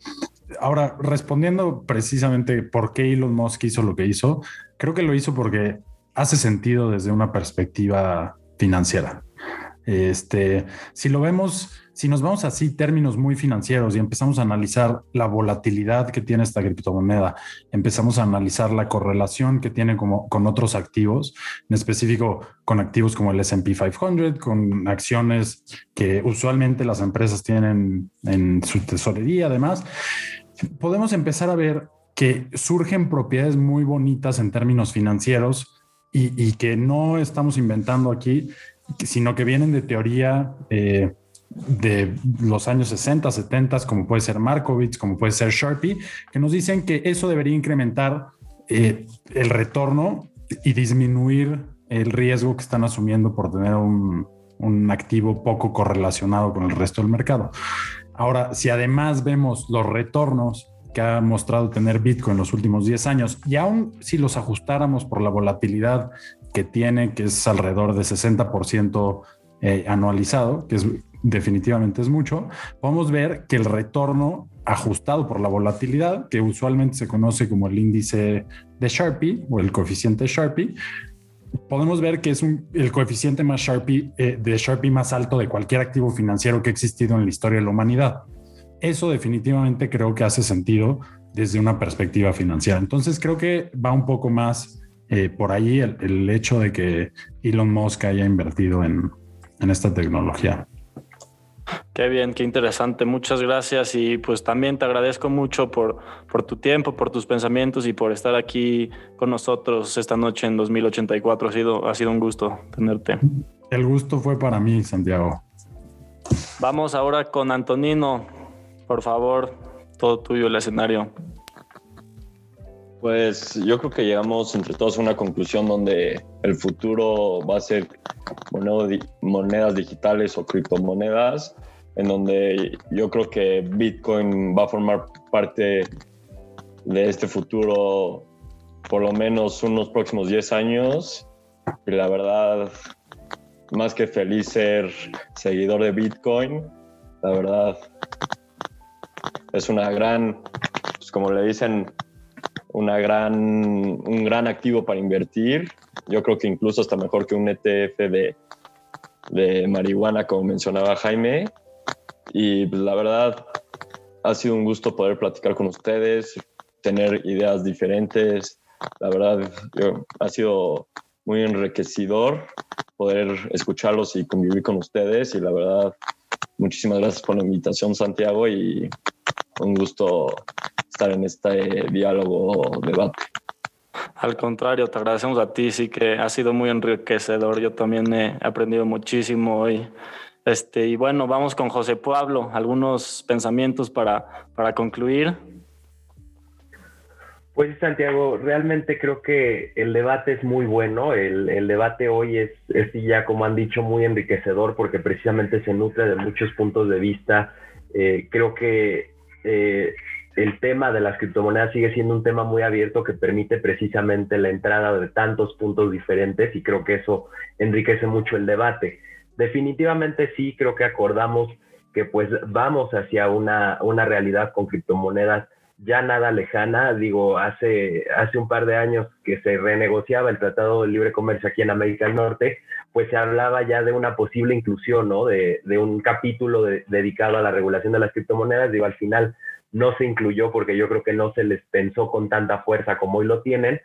ahora, respondiendo precisamente por qué Elon Musk hizo lo que hizo, creo que lo hizo porque hace sentido desde una perspectiva financiera. Este, si lo vemos, si nos vamos así, términos muy financieros y empezamos a analizar la volatilidad que tiene esta criptomoneda, empezamos a analizar la correlación que tiene como, con otros activos, en específico con activos como el SP 500, con acciones que usualmente las empresas tienen en su tesorería, además, podemos empezar a ver que surgen propiedades muy bonitas en términos financieros y, y que no estamos inventando aquí, sino que vienen de teoría eh, de los años 60, 70, como puede ser Markovitz, como puede ser Sharpie, que nos dicen que eso debería incrementar eh, el retorno y disminuir el riesgo que están asumiendo por tener un, un activo poco correlacionado con el resto del mercado. Ahora, si además vemos los retornos que ha mostrado tener Bitcoin en los últimos 10 años, y aún si los ajustáramos por la volatilidad que tiene, que es alrededor de 60% eh, anualizado, que es definitivamente es mucho, podemos ver que el retorno ajustado por la volatilidad, que usualmente se conoce como el índice de Sharpie o el coeficiente Sharpie, podemos ver que es el coeficiente más Sharpie, eh, de Sharpie más alto de cualquier activo financiero que ha existido en la historia de la humanidad. Eso definitivamente creo que hace sentido desde una perspectiva financiera. Entonces creo que va un poco más eh, por ahí el, hecho de que Elon Musk haya invertido en, en esta tecnología. Qué bien, qué interesante. Muchas gracias y pues también te agradezco mucho por, por tu tiempo, por tus pensamientos y por estar aquí con nosotros esta noche en 2084. Ha sido, ha sido un gusto tenerte. El gusto fue para mí, Santiago. Vamos ahora con Antonino. Por favor, todo tuyo el escenario. Pues yo creo que llegamos entre todos a una conclusión donde el futuro va a ser monedas digitales o criptomonedas, en donde yo creo que Bitcoin va a formar parte de este futuro por lo menos unos próximos 10 años. Y la verdad, más que feliz ser seguidor de Bitcoin, la verdad, es una gran, pues como le dicen, una gran, un gran activo para invertir. Yo creo que incluso hasta mejor que un ETF de, de marihuana, como mencionaba Jaime. Y pues, la verdad, ha sido un gusto poder platicar con ustedes, tener ideas diferentes. La verdad, ha sido muy enriquecedor poder escucharlos y convivir con ustedes. Y la verdad, muchísimas gracias por la invitación, Santiago, y un gusto estar en este diálogo, debate. Al contrario, te agradecemos a ti, sí que ha sido muy enriquecedor. Yo también he aprendido muchísimo hoy. Este, y bueno, vamos con José Pablo, algunos pensamientos para, para concluir. Pues Santiago, realmente creo que el debate es muy bueno. El, el debate hoy es, es, ya, como han dicho, muy enriquecedor porque precisamente se nutre de muchos puntos de vista. Eh, creo que eh, el tema de las criptomonedas sigue siendo un tema muy abierto que permite precisamente la entrada de tantos puntos diferentes y creo que eso enriquece mucho el debate. Definitivamente sí, creo que acordamos que pues vamos hacia una, una realidad con criptomonedas ya nada lejana. Digo, hace, hace un par de años que se renegociaba el Tratado de Libre Comercio aquí en América del Norte, pues se hablaba ya de una posible inclusión, ¿no? De, de un capítulo dedicado a la regulación de las criptomonedas. Digo, al final no se incluyó porque yo creo que no se les pensó con tanta fuerza como hoy lo tienen,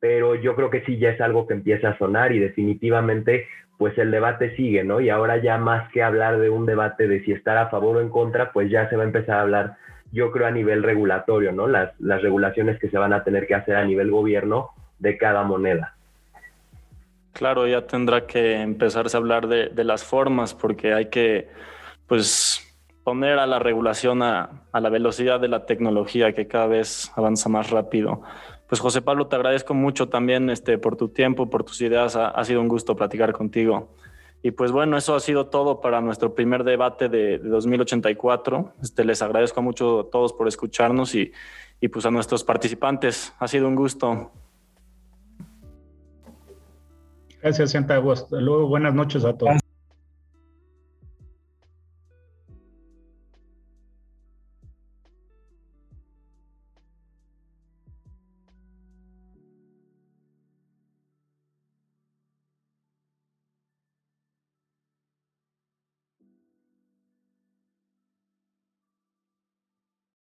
pero yo creo que sí ya es algo que empieza a sonar y definitivamente pues el debate sigue, ¿no? Y ahora ya más que hablar de un debate de si estar a favor o en contra, pues ya se va a empezar a hablar, yo creo, a nivel regulatorio, ¿no? Las, las regulaciones que se van a tener que hacer a nivel gobierno de cada moneda. Claro, ya tendrá que empezarse a hablar de, de las formas porque hay que, pues, poner a la regulación a, la velocidad de la tecnología que cada vez avanza más rápido. Pues José Pablo, te agradezco mucho también este, por tu tiempo, por tus ideas. Ha, sido un gusto platicar contigo. Y pues bueno, eso ha sido todo para nuestro primer debate de, 2084. Este, les agradezco mucho a todos por escucharnos y, y pues a nuestros participantes. Ha sido un gusto. Gracias, Santiago. Hasta luego. Buenas noches a todos.